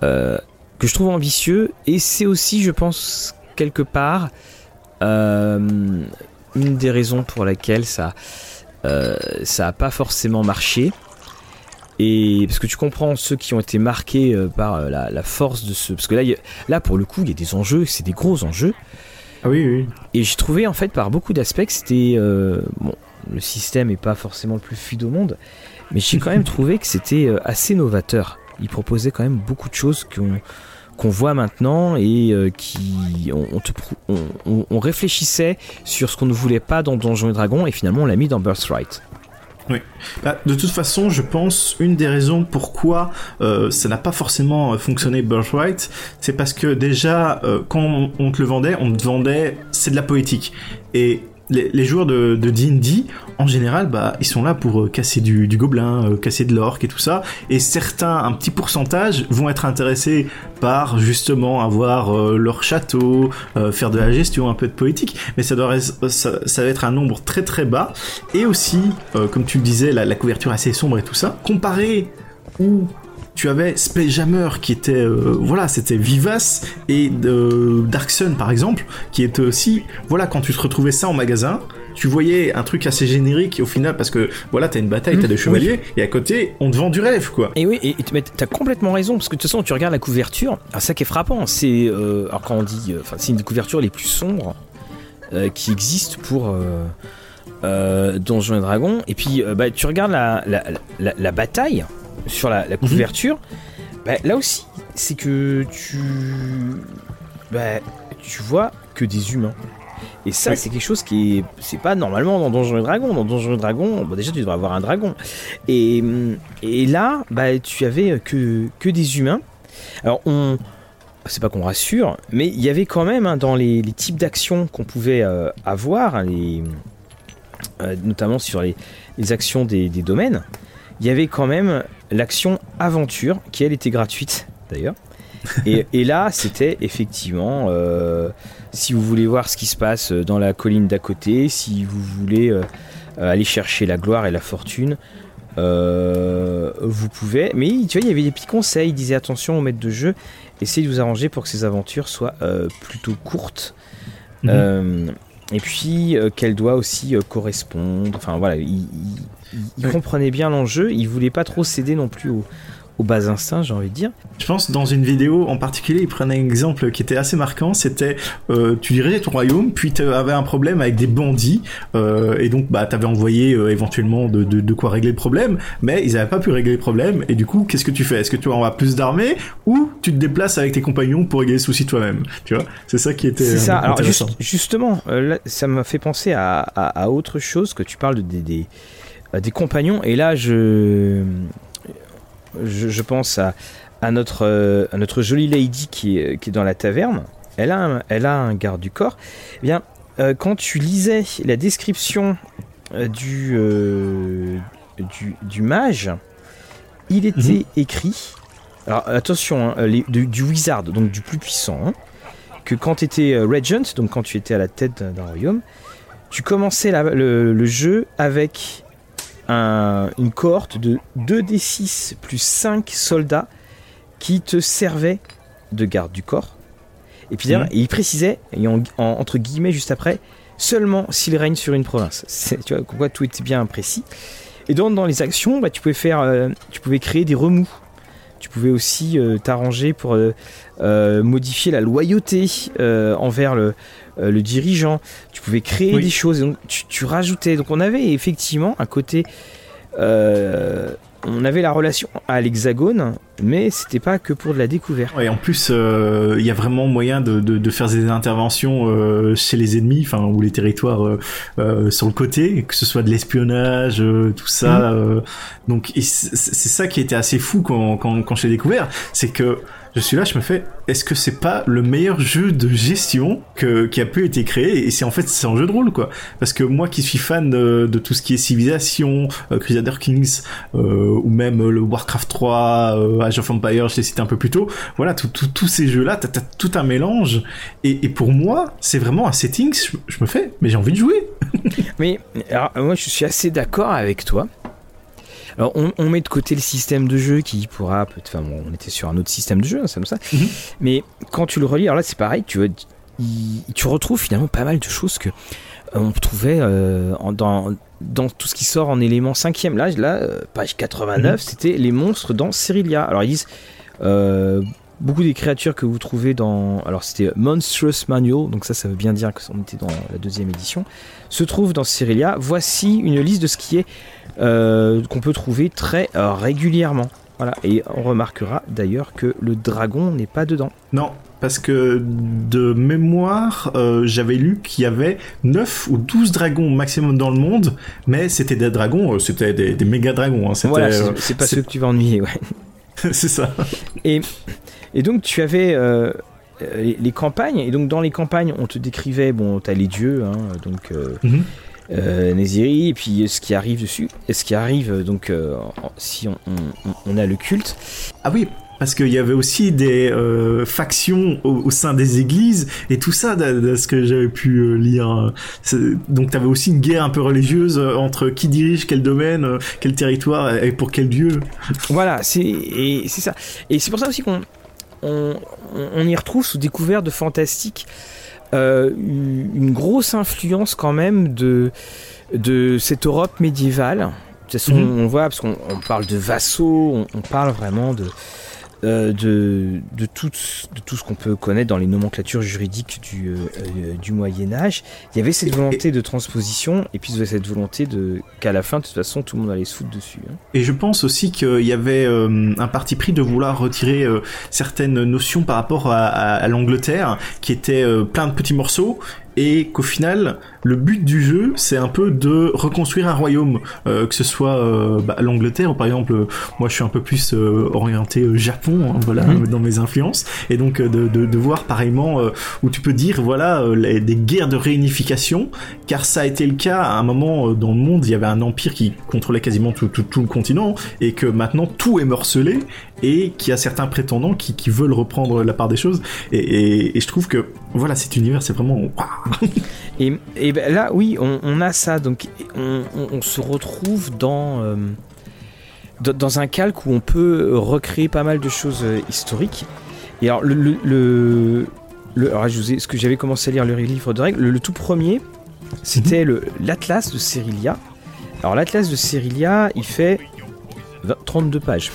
que je trouve ambitieux. Et c'est aussi, je pense, quelque part une des raisons pour laquelle ça ça a pas forcément marché. Et parce que tu comprends ceux qui ont été marqués euh, par euh, la, force de ce. Parce que là, là pour le coup, il y a des enjeux, c'est des gros enjeux. Ah oui, oui. Et j'ai trouvé en fait par beaucoup d'aspects que c'était. Euh, bon, le système est pas forcément le plus fluide au monde, mais j'ai quand même trouvé que c'était assez novateur. Il proposait quand même beaucoup de choses qu'on voit maintenant et qui on, te, on, on, réfléchissait sur ce qu'on ne voulait pas dans Donjons et Dragons et finalement on l'a mis dans Birthright. Bah, de toute façon, je pense une des raisons pourquoi euh, ça n'a pas forcément euh, fonctionné Birthright, c'est parce que déjà euh, quand on, te le vendait, on te vendait c'est de la poétique. Et les, joueurs de D&D, en général, bah, ils sont là pour euh, casser du, gobelin, euh, casser de l'orque et tout ça. Et certains, un petit pourcentage, vont être intéressés par justement avoir euh, leur château, faire de la gestion, un peu de poétique. Mais ça doit, être un nombre très très bas. Et aussi, comme tu le disais, la, la couverture assez sombre et tout ça, comparé où tu avais Space Jammer qui était euh, voilà c'était vivace et de Dark Sun par exemple qui était aussi voilà quand tu te retrouvais ça en magasin tu voyais un truc assez générique au final parce que voilà t'as une bataille t'as mmh, des chevaliers et à côté on te vend du rêve quoi. Et oui et t'as complètement raison parce que de toute façon tu regardes la couverture ça qui est frappant c'est euh, alors quand on dit euh, enfin c'est une des couvertures les plus sombres qui existent pour Donjons et Dragons. Et puis bah, tu regardes la, la, la bataille sur la, mhm. couverture, bah, là aussi, c'est que tu, bah, tu vois que des humains. Et ça, c'est quelque chose qui est, c'est pas normalement dans Donjons et Dragons. Dans Donjons et Dragons, bon, déjà tu devrais avoir un dragon. Et, et là, bah, tu avais que, que des humains. Alors on, c'est pas qu'on rassure, mais il y avait quand même hein, dans les, types d'actions qu'on pouvait avoir, hein, les, notamment sur les, actions des, domaines, il y avait quand même l'action aventure qui elle était gratuite d'ailleurs. et, là, c'était effectivement, si vous voulez voir ce qui se passe dans la colline d'à côté, si vous voulez aller chercher la gloire et la fortune, euh, vous pouvez. Mais tu vois, il y avait des petits conseils. Il disait attention au maître de jeu, essayez de vous arranger pour que ces aventures soient euh, plutôt courtes. Mhm. Euh, et puis qu'elles doivent aussi correspondre. Enfin voilà, il, comprenait bien l'enjeu. Il voulait pas trop céder non plus au, au bas instinct, j'ai envie de dire. Je pense dans une vidéo en particulier, il prenait un exemple qui était assez marquant. C'était euh, tu dirigeais ton royaume, puis tu avais un problème avec des bandits, euh, et donc bah t'avais envoyé euh, éventuellement de, de, de, quoi régler le problème, mais ils n'avaient pas pu régler le problème. Et du coup, qu'est-ce que tu fais? Est-ce que tu envoies plus d'armées ou tu te déplaces avec tes compagnons pour régler le souci toi-même? Tu vois, c'est ça qui était. C'est ça. Alors justement, là, ça m'a fait penser à, à, autre chose que tu parles de, des, des, des compagnons. Et là, je je, pense à, notre, euh, notre jolie lady qui est, qui est dans la taverne. Elle a un, elle a un garde du corps. Eh bien, euh, quand tu lisais la description euh, du, du, mage, il était mhm. écrit. Alors attention, hein, du, wizard, donc du plus puissant, hein, que quand tu étais regent, donc quand tu étais à la tête d'un royaume, tu commençais le, le, jeu avec une cohorte de 2d6 plus 5 soldats qui te servaient de garde du corps. Et puis mmh. il précisait, et entre guillemets juste après, seulement s'il règne sur une province. Tu vois, pourquoi tout était bien précis. Et donc dans les actions, bah, tu pouvais faire, euh, tu pouvais créer des remous. Tu pouvais aussi euh, t'arranger pour euh, modifier la loyauté envers le, euh, le dirigeant, tu pouvais créer des choses, donc tu, rajoutais. Donc on avait effectivement un côté. Euh, on avait la relation à l'hexagone, mais c'était pas que pour de la découverte. Et en plus, euh, il y a vraiment moyen de, faire des interventions chez les ennemis, enfin ou les territoires sur le côté, que ce soit de l'espionnage, tout ça. Mhm. donc c'est ça qui était assez fou quand, quand, quand j'ai découvert, c'est que je suis là, je me fais, est-ce que c'est pas le meilleur jeu de gestion que, qui a pu être créé Et c'est en fait, c'est un jeu de rôle, quoi. Parce que moi qui suis fan de, de tout ce qui est civilisation, euh, Crusader Kings, euh, ou même le Warcraft 3, euh, Age of Empires, je l'ai cité un peu plus tôt, voilà, tous ces jeux-là, t'as as tout un mélange. Et, pour moi, c'est vraiment un setting, je, je me fais, mais j'ai envie de jouer. mais alors, moi, je suis assez d'accord avec toi. Alors on, met de côté le système de jeu qui pourra, enfin on était sur un autre système de jeu, hein, c'est comme ça. Mhm. Mais quand tu le relis, alors là c'est pareil, tu, tu retrouves finalement pas mal de choses que euh, on trouvait euh, dans, dans tout ce qui sort en élément cinquième. Là, là euh, page 89, mhm. c'était les monstres dans Cyrilia. Alors ils disent beaucoup des créatures que vous trouvez dans. Alors c'était Monstrous Manual, donc ça, ça veut bien dire qu'on était dans la deuxième édition. Se trouve dans Cyrilia. Voici une liste de ce qui est euh, qu'on peut trouver très euh, régulièrement. Voilà. Et on remarquera d'ailleurs que le dragon n'est pas dedans. Non, parce que de mémoire, euh, j'avais lu qu'il y avait 9 ou 12 dragons maximum dans le monde, mais c'était des dragons, c'était des, méga dragons. Hein, c'est pas ceux que tu vas ennuyer, ouais. c'est ça. Et et donc tu avais euh, les, campagnes, et donc dans les campagnes, on te décrivait, bon, t'as les dieux, hein, donc euh, euh, Néziri, et puis ce qui arrive dessus, et ce qui arrive, donc si on, a le culte. Ah oui, parce qu'il y avait aussi des factions au, sein des églises et tout ça, de, ce que j'avais pu lire. Donc tu avais aussi une guerre un peu religieuse entre qui dirige quel domaine, quel territoire et pour quel dieu. Voilà, c'est ça. Et c'est pour ça aussi qu'on on, y retrouve sous découvert de fantastique euh, une grosse influence quand même de, de cette Europe médiévale. De toute façon, mhm. on voit, parce qu'on parle de vassaux, on parle vraiment de, euh, de, de, tout, de tout ce qu'on peut connaître dans les nomenclatures juridiques du, euh, euh, du Moyen Âge. Il y avait cette volonté de transposition et puis cette volonté de qu'à la fin, de toute façon, tout le monde allait se foutre dessus. Hein. Et je pense aussi qu'il y avait un parti pris de vouloir retirer certaines notions par rapport à, à, l'Angleterre, qui étaient plein de petits morceaux, et qu'au final le but du jeu c'est un peu de reconstruire un royaume. Euh, que ce soit euh, bah, l'Angleterre ou par exemple euh, moi je suis un peu plus orienté Japon hein, voilà Mhm. dans mes influences. Et donc de, de, de voir pareillement où tu peux dire voilà les- des guerres de réunification. Car ça a été le cas à un moment dans le monde il y avait un empire qui contrôlait quasiment tout, tout, tout le continent. Et que maintenant tout est morcelé et qu'il y a certains prétendants qui, qui veulent reprendre la part des choses et, je trouve que voilà cet univers c'est vraiment. Et, ben là, oui, on, a ça. Donc, on, se retrouve dans, euh, dans, dans un calque où on peut recréer pas mal de choses euh, historiques. Et alors, le, le, alors, je vous ai, ce que j'avais commencé à lire le livre de règles, le, tout premier, c'était l'Atlas de Cerilia. Alors, l'Atlas de Cerilia, il fait 20 32 pages.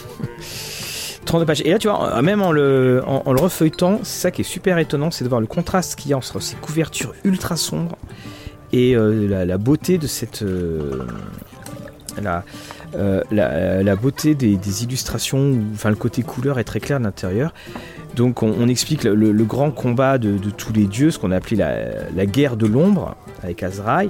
32 pages. Et là, tu vois, même en le, en, le refeuilletant, c'est ça qui est super étonnant, c'est de voir le contraste qu'il y a entre ces couvertures ultra sombres et euh, la, beauté de cette. euh, la, euh, la, la beauté des, illustrations, enfin le côté couleur est très clair de l'intérieur. Donc on, explique le, grand combat de, tous les dieux, ce qu'on a appelé la, guerre de l'ombre avec Azraï.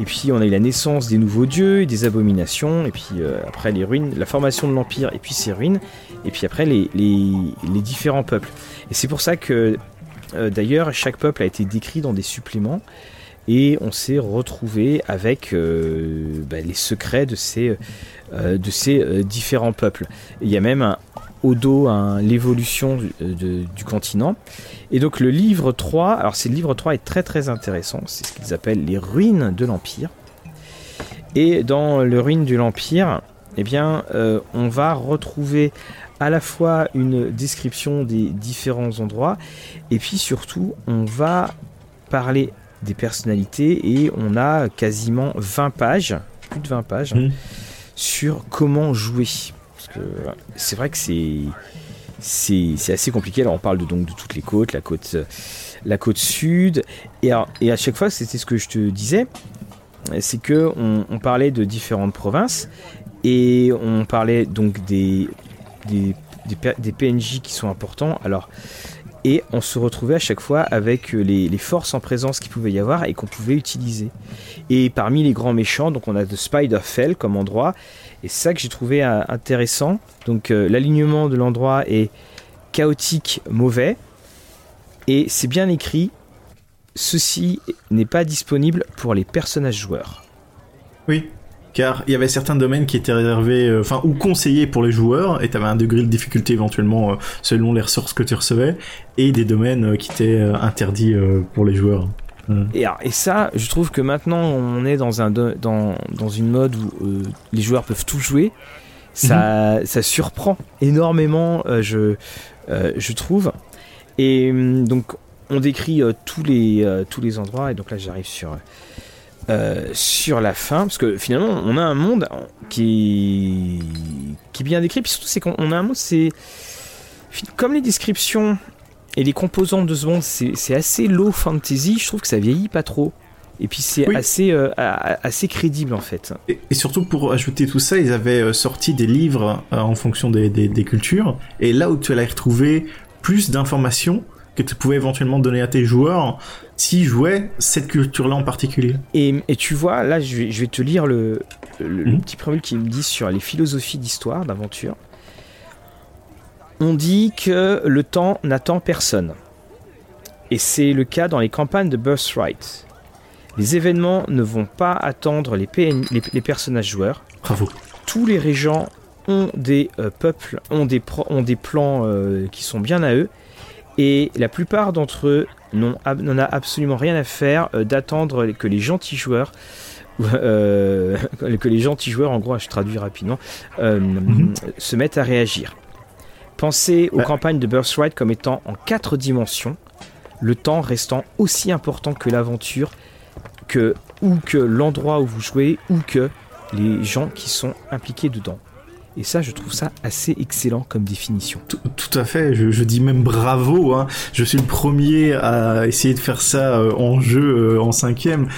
Et puis on a eu la naissance des nouveaux dieux et des abominations, et puis après les ruines, la formation de l'Empire, et puis ses ruines, et puis après les, les, différents peuples. Et c'est pour ça que euh, d'ailleurs chaque peuple a été décrit dans des suppléments, et on s'est retrouvé avec euh, bah, les secrets de ces, euh, de ces différents peuples. Il y a même au dos l'évolution du, continent. Et donc le livre 3, alors c'est le livre 3 est très très intéressant, c'est ce qu'ils appellent les ruines de l'Empire. Et dans le ruines de l'Empire, eh bien, on va retrouver à la fois une description des différents endroits, et puis surtout, on va parler des personnalités, et on a quasiment 20 pages, plus de 20 pages, Mhm. sur comment jouer. Parce que c'est vrai que c'est c'est c'est assez compliqué. Alors on parle de, donc de toutes les côtes, la côte, la côte sud, et, alors- et à chaque fois c'était ce que je te disais, c'est que on, on parlait de différentes provinces et on parlait donc des des, PNJ qui sont importants. Alors et on se retrouvait à chaque fois avec euh, les, forces en présence qu'il pouvait y avoir et qu'on pouvait utiliser. Et parmi les grands méchants, donc on a de Spiderfell comme endroit, et c'est ça que j'ai trouvé euh, intéressant. Donc euh, l'alignement de l'endroit est chaotique, mauvais, et c'est bien écrit. Ceci n'est pas disponible pour les personnages joueurs. Oui, car il y avait certains domaines qui étaient réservés, euh, enfin, ou conseillés pour les joueurs, et t'avais un degré de difficulté éventuellement euh, selon les ressources que tu recevais, et des domaines euh, qui étaient interdits pour les joueurs. Mm. Et, alors, et ça, je trouve que maintenant on est dans, un do- dans, dans une mode où euh, les joueurs peuvent tout jouer. Ça, ça surprend énormément, euh, je, euh, je trouve. Et hum, donc on décrit tous, les, tous les endroits. Et donc là j'arrive sur, euh, sur la fin. Parce que finalement on a un monde qui, qui est bien décrit. Puis surtout c'est qu'on on a un monde, c'est... Comme les descriptions et les composantes de ce monde, c'est assez low fantasy. Je trouve que ça vieillit pas trop. Et puis c'est Oui. assez, euh, assez crédible en fait. Et, et surtout pour ajouter tout ça, ils avaient euh, sorti des livres euh, en fonction des, des, des cultures, et là où tu allais retrouver plus d'informations que tu pouvais éventuellement donner à tes joueurs s'ils jouaient cette culture-là en particulier. Et, et tu vois, là je vais, je vais te lire le, le, le Mhm. petit préambule qui me dit sur les philosophies d'histoire, d'aventure. On dit que le temps n'attend personne. Et c'est le cas dans les campagnes de Birthright. Les événements ne vont pas attendre les, PN les- les personnages joueurs. Bravo. tous les régents ont des euh, peuples, ont des, pro- ont des plans euh, qui sont bien à eux, et la plupart d'entre eux n'en a absolument rien à faire euh, d'attendre que les gentils joueurs, euh, que les gentils joueurs, en gros, je traduis rapidement, euh, Mhm. se mettent à réagir. Pensez aux Bah. campagnes de Birthright comme étant en quatre dimensions, le temps restant aussi important que l'aventure, que ou que l'endroit où vous jouez, ou que les gens qui sont impliqués dedans. Et ça, je trouve ça assez excellent comme définition. Tout, tout à fait, je, je dis même bravo. Hein. Je suis le premier à essayer de faire ça euh, en jeu euh, en cinquième,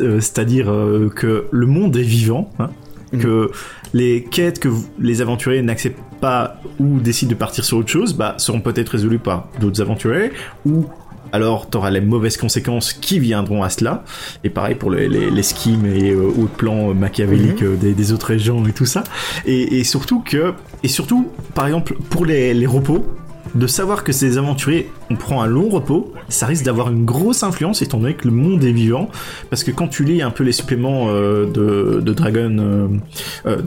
euh, c'est-à-dire euh, que le monde est vivant, hein, Mhm. que les quêtes que vous- les aventuriers n'acceptent pas ou décident de partir sur autre chose, bah, seront peut-être résolues par d'autres aventuriers ou alors tu auras les mauvaises conséquences qui viendront à cela. Et pareil pour les, les, schemes et euh, autres plans machiavéliques mhm. des, autres régions et tout ça. Et, surtout que, et surtout, par exemple, pour les, les repos, de savoir que ces aventuriers, on prend un long repos, ça risque d'avoir une grosse influence étant donné que le monde est vivant. Parce que quand tu lis un peu les suppléments euh, de, de, Dragon, euh, euh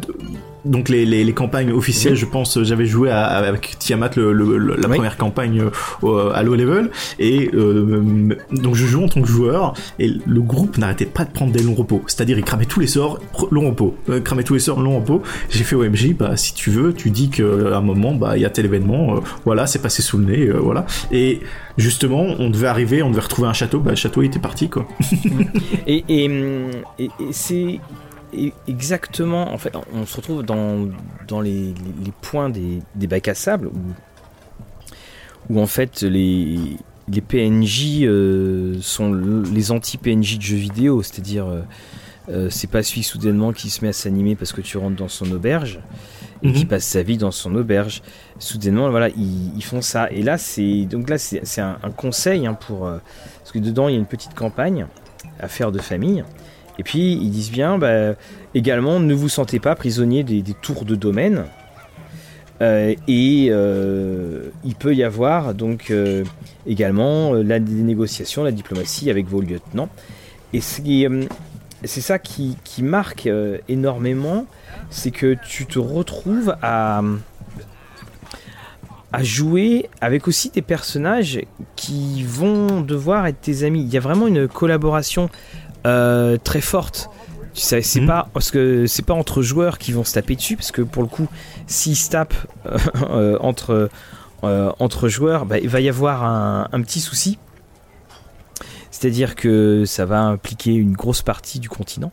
donc les, les, les, campagnes officielles, je pense, j'avais joué avec Tiamat le, la première campagne euh, à low level, et euh, donc je joue en tant que joueur, et le groupe n'arrêtait pas de prendre des longs repos, c'est-à-dire il cramait tous les sorts, long repos, euh, cramait tous les sorts, long repos. J'ai fait OMJ, bah si tu veux, tu dis qu'à un moment, bah il y a tel événement, voilà, c'est passé sous le nez, voilà, et justement, on devait arriver, on devait retrouver un château, bah le château était parti quoi. et, et, et c'est exactement, en fait, on se retrouve dans, dans les, points des, des, bacs à sable où, où en fait les, les PNJ euh, sont les anti-PNJ de jeux vidéo, c'est-à-dire euh, euh, c'est pas celui soudainement qui se met à s'animer parce que tu rentres dans son auberge et qui mhm. passe sa vie dans son auberge. Soudainement, voilà, ils, font ça. Et là, c'est donc là, c'est un, conseil hein, pour parce que dedans il y a une petite campagne à faire de famille. Et puis ils disent bien, bah, également, ne vous sentez pas prisonnier des, tours de domaine. Euh, et euh, il peut y avoir donc euh, également la négociation, la diplomatie avec vos lieutenants. Et c'est ça qui, qui marque énormément, c'est que tu te retrouves à, à jouer avec aussi des personnages qui vont devoir être tes amis. Il y a vraiment une collaboration euh, très forte. C'est mhm. pas parce que c'est pas entre joueurs qui vont se taper dessus parce que pour le coup, s'ils se tapent euh, entre euh, entre joueurs, bah, il va y avoir un, petit souci. C'est-à-dire que ça va impliquer une grosse partie du continent.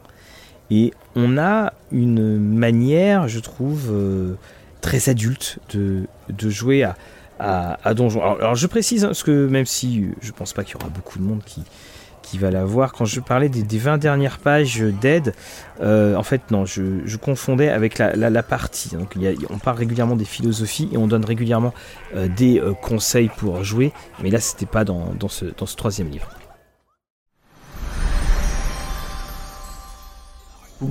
Et on a une manière, je trouve, très adulte de, de jouer à, à, Donjon. Alors, je précise, hein, parce que même si je pense pas qu'il y aura beaucoup de monde qui, qui va la voir. Quand je parlais des, 20 dernières pages d'aide, euh, en fait, non, je, confondais avec la, partie. Donc, on parle régulièrement des philosophies et on donne régulièrement euh, des euh, conseils pour jouer, mais là, c'était pas dans ce troisième livre.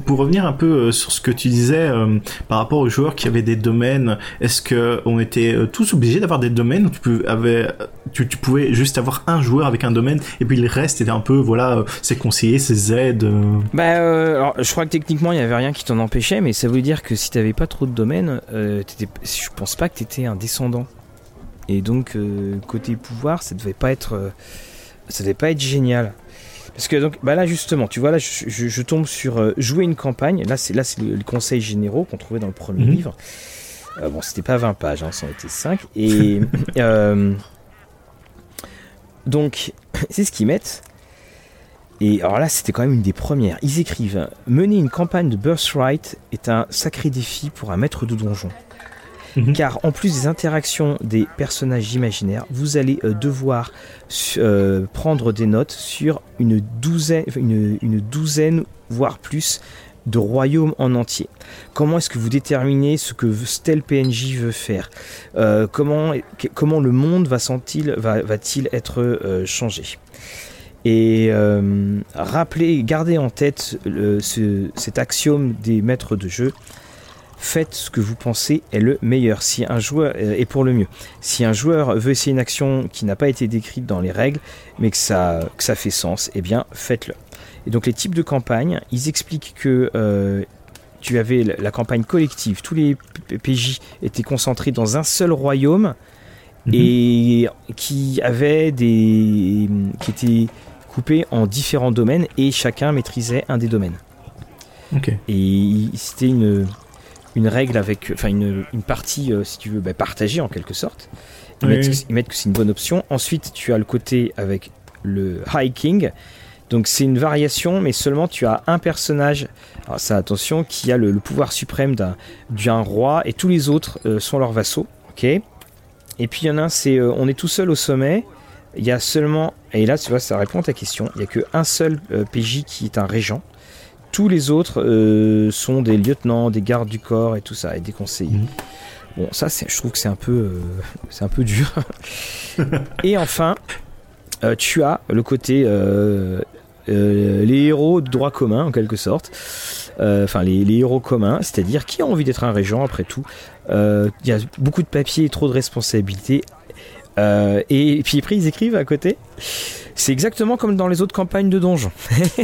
Pour revenir un peu euh, sur ce que tu disais euh, par rapport aux joueurs qui avaient des domaines, est-ce que on était euh, tous obligés d'avoir des domaines tu, pouvais, tu, tu, juste avoir un joueur avec un domaine et puis le reste était un peu voilà ses conseillers, ses aides Bah alors, je crois que techniquement il y avait rien qui t'en empêchait, mais ça veut dire que si t'avais pas trop de domaines, je pense pas que t'étais un descendant. Et donc côté pouvoir, ça devait devait pas être génial. Parce que donc, bah là justement, tu vois, là je, tombe sur euh, jouer une campagne. Là, c'est là c'est les conseils généraux qu'on trouvait dans le premier mhm. livre. Euh, bon, c'était pas 20 pages, hein, ça en était 5. Et euh, donc, c'est ce qu'ils mettent. Et alors là, c'était quand même une des premières. Ils écrivent Mener une campagne de Birthright est un sacré défi pour un maître de donjon. Mhm. car en plus des interactions des personnages imaginaires, vous allez euh, devoir euh, prendre des notes sur une douzaine, voire plus, de royaumes en entier. Comment est-ce que vous déterminez ce que tel PNJ veut faire? Euh, comment, le monde va-t-il va, va être changé? Et rappelez, gardez en tête cet axiome des maîtres de jeu faites ce que vous pensez est le meilleur. Si un joueur est pour le mieux. Si un joueur veut essayer une action qui n'a pas été décrite dans les règles, mais que ça, que ça fait sens, eh bien faites-le. Et donc les types de campagnes, ils expliquent que euh, tu avais la, campagne collective, tous les PJ étaient concentrés dans un seul royaume mhm. et qui avait des qui étaient coupés en différents domaines et chacun maîtrisait un des domaines. Et c'était une une règle avec, enfin une, une partie, euh, si tu veux, bah, partagée en quelque sorte. Ils, mettent, que c'est une bonne option. Ensuite, tu as le côté avec le hiking. Donc c'est une variation, mais seulement tu as un personnage, alors ça attention, qui a le, pouvoir suprême d'un roi et tous les autres euh, sont leurs vassaux. Ok? Et puis il y en a un, c'est euh, on est tout seul au sommet. Il y a seulement, et là tu vois, ça répond à ta question. Il y a qu'un seul PJ qui est un régent. Tous les autres euh, sont des lieutenants, des gardes du corps et tout ça, et des conseillers. Mhm. Bon, ça, je trouve que c'est un peu, euh, c'est un peu dur. et enfin, euh, tu as le côté les héros de droit commun en quelque sorte. Enfin, les, les, héros communs, c'est-à-dire qui a envie d'être un régent après tout. Il y a beaucoup de papiers et trop de responsabilités. Et, puis après, ils écrivent à côté. C'est exactement comme dans les autres campagnes de donjons.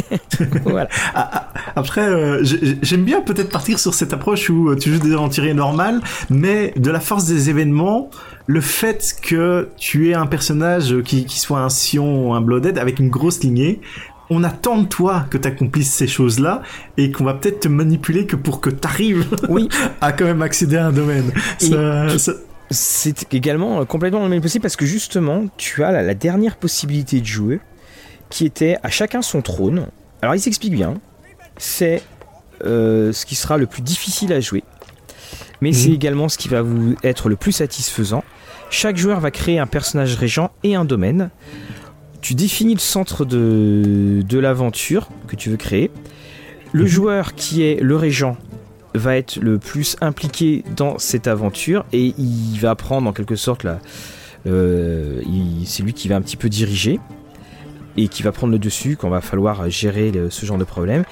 voilà. Ah, ah, après, j'aime bien peut-être partir sur cette approche où tu joues des aventuriers normales, mais de la force des événements, le fait que tu aies un personnage qui, qui soit un Sion ou un Blooded avec une grosse lignée, on attend de toi que tu accomplisses ces choses-là et qu'on va peut-être te manipuler que pour que tu arrives oui. à quand même accéder à un domaine. C'est également euh, complètement même possible parce que justement, tu as la, dernière possibilité de jouer qui était à chacun son trône. Alors il s'explique bien, c'est euh, ce qui sera le plus difficile à jouer, mais c'est mhm. également ce qui va vous être le plus satisfaisant. Chaque joueur va créer un personnage régent et un domaine. Tu définis le centre de, de l'aventure que tu veux créer. Le mhm. joueur qui est le régent va être le plus impliqué dans cette aventure et il va prendre en quelque sorte la. Euh, c'est lui qui va un petit peu diriger et qui va prendre le dessus quand va falloir gérer ce genre de problème.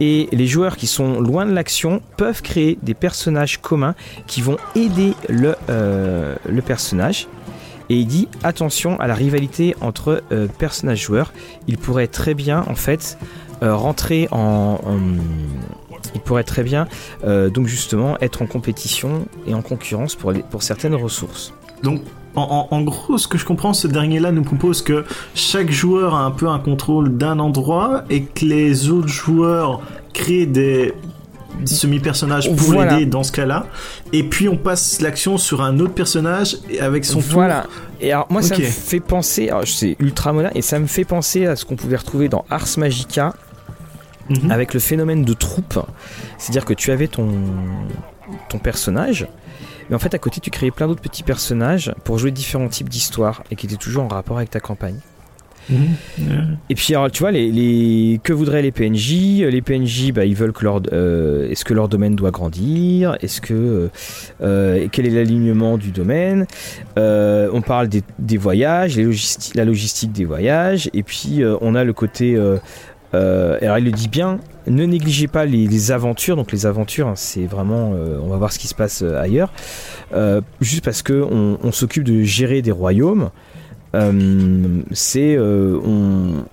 Et les joueurs qui sont loin de l'action peuvent créer des personnages communs qui vont aider le, euh, personnage. Et il dit attention à la rivalité entre euh, personnages joueurs. Il pourrait très bien en fait rentrer en, il pourrait très bien donc justement être en compétition et en concurrence pour, pour certaines ressources. Donc en, gros, ce que je comprends, ce dernier-là nous propose que chaque joueur a un peu un contrôle d'un endroit et que les autres joueurs créent des semi-personnages pour l'aider dans ce cas-là. Et puis on passe l'action sur un autre personnage avec son voilà. Et alors moi ça me fait penser, c'est ultra moderne et ça me fait penser à ce qu'on pouvait retrouver dans Ars Magica mhm. avec le phénomène de troupe. C'est-à-dire que tu avais ton ton personnage mais en fait, à côté, tu créais plein d'autres petits personnages pour jouer différents types d'histoires et qui étaient toujours en rapport avec ta campagne. Mhm. Et puis, alors, tu vois, les, que voudraient les PNJ Les PNJ, bah, ils veulent que leur, euh, est-ce que leur domaine doit grandir? Est-ce que euh, euh, quel est l'alignement du domaine? On parle des, voyages, les la logistique des voyages, et puis on a le côté euh, alors il le dit bien, ne négligez pas les, aventures. Donc les aventures, hein, c'est vraiment, euh, on va voir ce qui se passe euh, ailleurs. juste parce que on, s'occupe de gérer des royaumes, c'est on,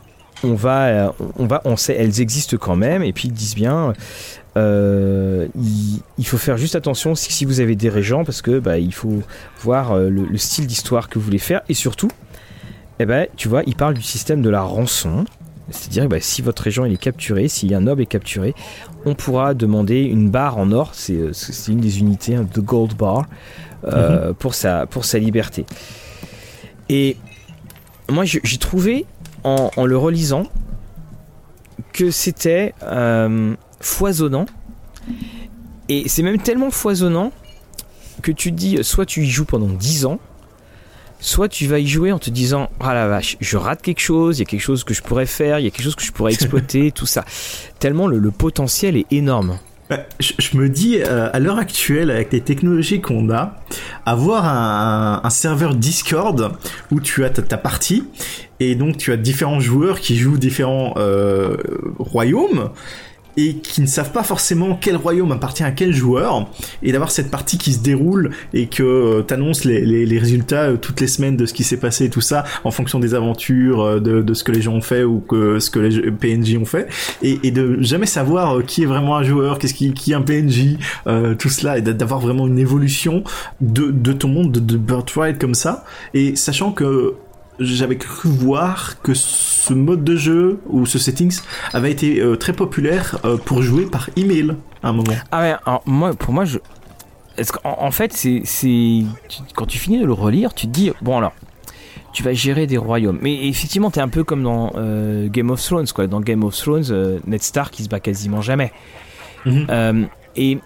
on va, on va, on sait, elles existent quand même. Et puis ils disent bien, il, faut faire juste attention si, vous avez des régents parce que bah, il faut voir le, style d'histoire que vous voulez faire et surtout, eh ben, tu vois, il parle du système de la rançon. C'est-à-dire que bah, si votre régent il est capturé, si un noble est capturé, on pourra demander une barre en or, c'est euh, une des unités de Gold Bar, euh, mhm. pour, sa, pour sa liberté. Et moi j'ai trouvé en, le relisant que c'était euh, foisonnant. Et c'est même tellement foisonnant que tu te dis, soit tu y joues pendant 10 ans, soit tu vas y jouer en te disant ah la vache je rate quelque chose il y a quelque chose que je pourrais faire il y a quelque chose que je pourrais exploiter tout ça tellement le, potentiel est énorme. Bah, je, me dis, euh, à l'heure actuelle, avec les technologies qu'on a, avoir un, serveur Discord où tu as ta, partie et donc tu as différents joueurs qui jouent différents euh, royaumes et qui ne savent pas forcément quel royaume appartient à quel joueur, et d'avoir cette partie qui se déroule et que euh, t'annonces les, les, résultats euh, toutes les semaines de ce qui s'est passé et tout ça, en fonction des aventures, euh, de, ce que les gens ont fait ou que ce que les PNJ ont fait, et, et de jamais savoir qui est vraiment un joueur, qu'est-ce qui, qui est un PNJ, tout cela, et d'avoir vraiment une évolution de, de ton monde de, de Birthright comme ça, et sachant que j'avais cru voir que ce mode de jeu ou ce settings avait été euh, très populaire euh, pour jouer par email à un moment. Ah ouais, alors moi, pour moi, je. Est-ce qu'en en fait, c'est, quand tu finis de le relire, tu te dis bon alors, tu vas gérer des royaumes. Mais effectivement, t'es un peu comme dans euh, Game of Thrones quoi. Dans Game of Thrones, Ned Stark il se bat quasiment jamais. Mhm. et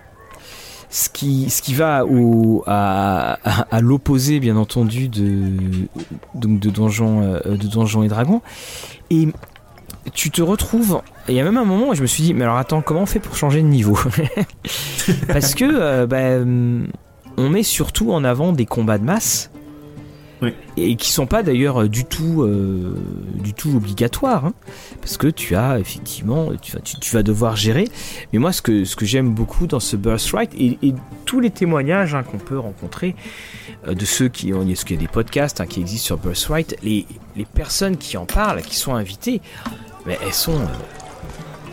ce qui, ce qui va à, à, l'opposé, bien entendu, de, donc de, donjons, euh, de et Dragons. Et tu te retrouves. Il y a même un moment où je me suis dit, mais alors attends, comment on fait pour changer de niveau? Parce que euh, bah, on met surtout en avant des combats de masse. Et qui sont pas d'ailleurs du tout euh, du tout obligatoires hein, parce que tu as effectivement tu, tu, vas devoir gérer. Mais moi ce que ce que j'aime beaucoup dans ce birthright et, et tous les témoignages hein, qu'on peut rencontrer euh, de ceux qui ont est-ce qu'il y a des podcasts hein, qui existent sur birthright les les personnes qui en parlent qui sont invitées mais elles sont euh,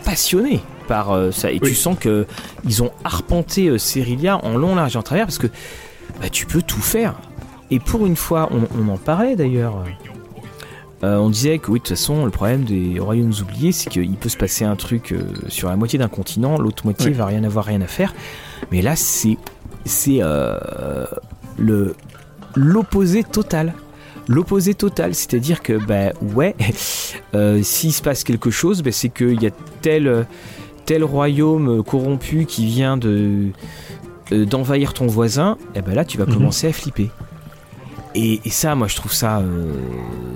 passionnées par ça. Et tu sens que ils ont arpenté euh, en long large et en travers parce que bah, tu peux tout faire et pour une fois, on, en parlait d'ailleurs. Euh, on disait que oui, de toute façon, le problème des royaumes oubliés, c'est qu'il peut se passer un truc euh, sur la moitié d'un continent, l'autre moitié va rien avoir rien à faire. Mais là, c'est c'est euh, le l'opposé total. L'opposé total, c'est-à-dire que bah ouais, s'il se passe quelque chose, bah, c'est qu'il y a tel tel royaume corrompu qui vient de d'envahir ton voisin, et ben là tu vas mhm. commencer à flipper. Et, ça, moi, je trouve ça euh,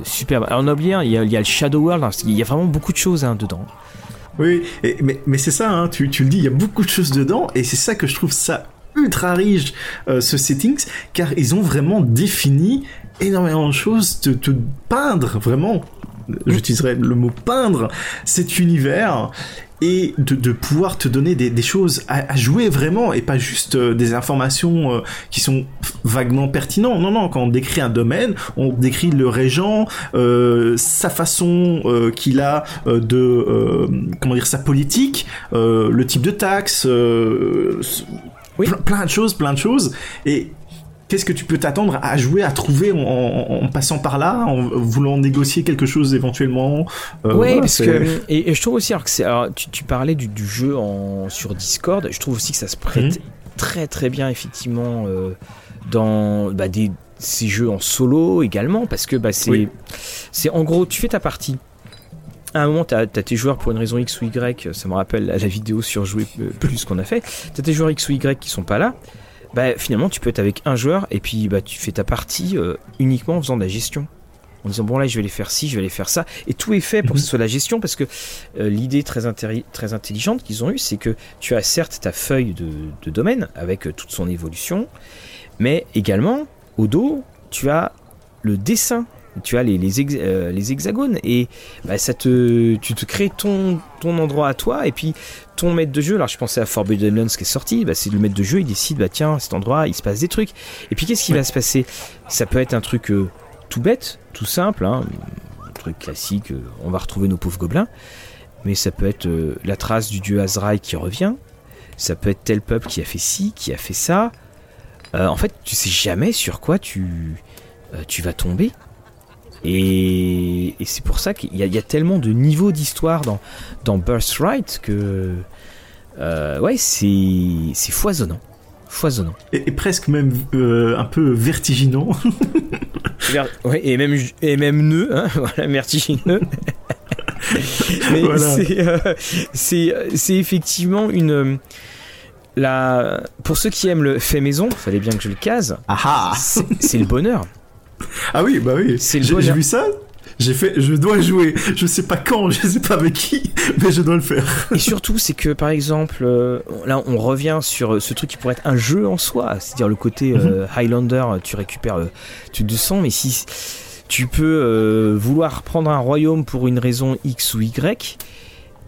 super. Alors, on a oublié, il, y a, le Shadow World, hein, il y a vraiment beaucoup de choses hein, dedans. Oui, mais, c'est ça, hein, tu, le dis, il y a beaucoup de choses dedans, et c'est ça que je trouve ça ultra riche, euh, ce settings, car ils ont vraiment défini énormément de choses, de peindre vraiment j'utiliserai le mot peindre cet univers et de, pouvoir te donner des, choses à, jouer vraiment et pas juste euh, des informations euh, qui sont vaguement pertinentes. Non, non, quand on décrit un domaine, on décrit le régent, euh, sa façon qu'il a de, comment dire, sa politique, le type de taxe, oui. plein de choses, plein de choses. Et qu'est-ce que tu peux t'attendre à jouer, à trouver en, passant par là, en voulant négocier quelque chose éventuellement euh, Oui, parce que et, je trouve aussi alors que tu, parlais du, jeu en sur Discord, je trouve aussi que ça se prête mhm. très très bien effectivement euh, dans bah, des ces jeux en solo également parce que bah, c'est c'est en gros tu fais ta partie à un moment, tu as, tes joueurs pour une raison X ou Y, ça me rappelle la, vidéo sur jouer plus qu'on a fait. Tu as tes joueurs X ou Y qui sont pas là bah, finalement tu peux être avec un joueur et puis bah, tu fais ta partie euh, uniquement en faisant de la gestion. En disant bon là je vais les faire ci, je vais les faire ça. Et tout est fait pour que ce mhm. soit la gestion parce que euh, l'idée très, très intelligente qu'ils ont eue c'est que tu as certes ta feuille de, domaine avec euh, toute son évolution, mais également au dos tu as le dessin tu as les, les, les hexagones et bah, ça te, tu te crées ton, ton endroit à toi et puis ton maître de jeu, alors je pensais à Forbidden Lands qui est sorti, bah, c'est le maître de jeu, il décide, bah tiens, cet endroit, il se passe des trucs. Et puis qu'est-ce qui va se passer? Ça peut être un truc euh, tout bête, tout simple, hein, un truc classique, euh, on va retrouver nos pauvres gobelins, mais ça peut être euh, la trace du dieu Azraï qui revient, ça peut être tel peuple qui a fait ci, qui a fait ça. en fait, tu sais jamais sur quoi tu, tu vas tomber. Et, c'est pour ça qu'il y, a tellement de niveaux d'histoire dans, dans Birthright que. Euh, ouais, c'est, foisonnant. Foisonnant. Et, presque même euh, un peu vertiginant. ouais, et même, et même nœud, hein, voilà, vertigineux. Mais euh, c'est, c'est, effectivement une. La... Pour ceux qui aiment le fait maison, fallait bien que je le case. Ah c'est le bonheur. Ah oui, bah oui. J'ai vu ça. J'ai fait, je dois jouer. Je sais pas quand, je sais pas avec qui, mais je dois le faire. Et surtout, c'est que par exemple, euh, là, on revient sur ce truc qui pourrait être un jeu en soi, c'est-à-dire le côté euh, mhm. Highlander. Tu récupères, euh, tu te sens, mais si tu peux vouloir prendre un royaume pour une raison X ou Y,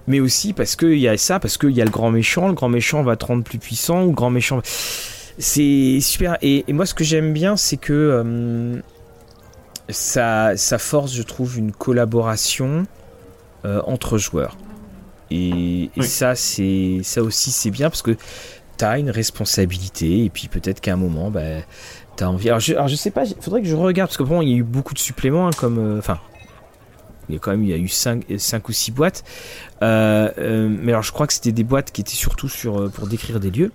mais aussi parce qu'il y a ça, parce qu'il y a le grand méchant, le grand méchant va te rendre plus puissant, ou le grand méchant. C'est super. Et, et, moi, ce que j'aime bien, c'est que ça, force, je trouve, une collaboration euh, entre joueurs. Et, ça, c'est ça aussi, c'est bien parce que tu as une responsabilité et puis peut-être qu'à un moment, bah, tu as envie. Alors je, alors sais pas, il faudrait que je regarde parce que bon, il y a eu beaucoup de suppléments, hein, comme. Euh, enfin. il y a quand même il y a eu 5, ou 6 boîtes. Euh, mais alors je crois que c'était des boîtes qui étaient surtout sur, pour décrire des lieux.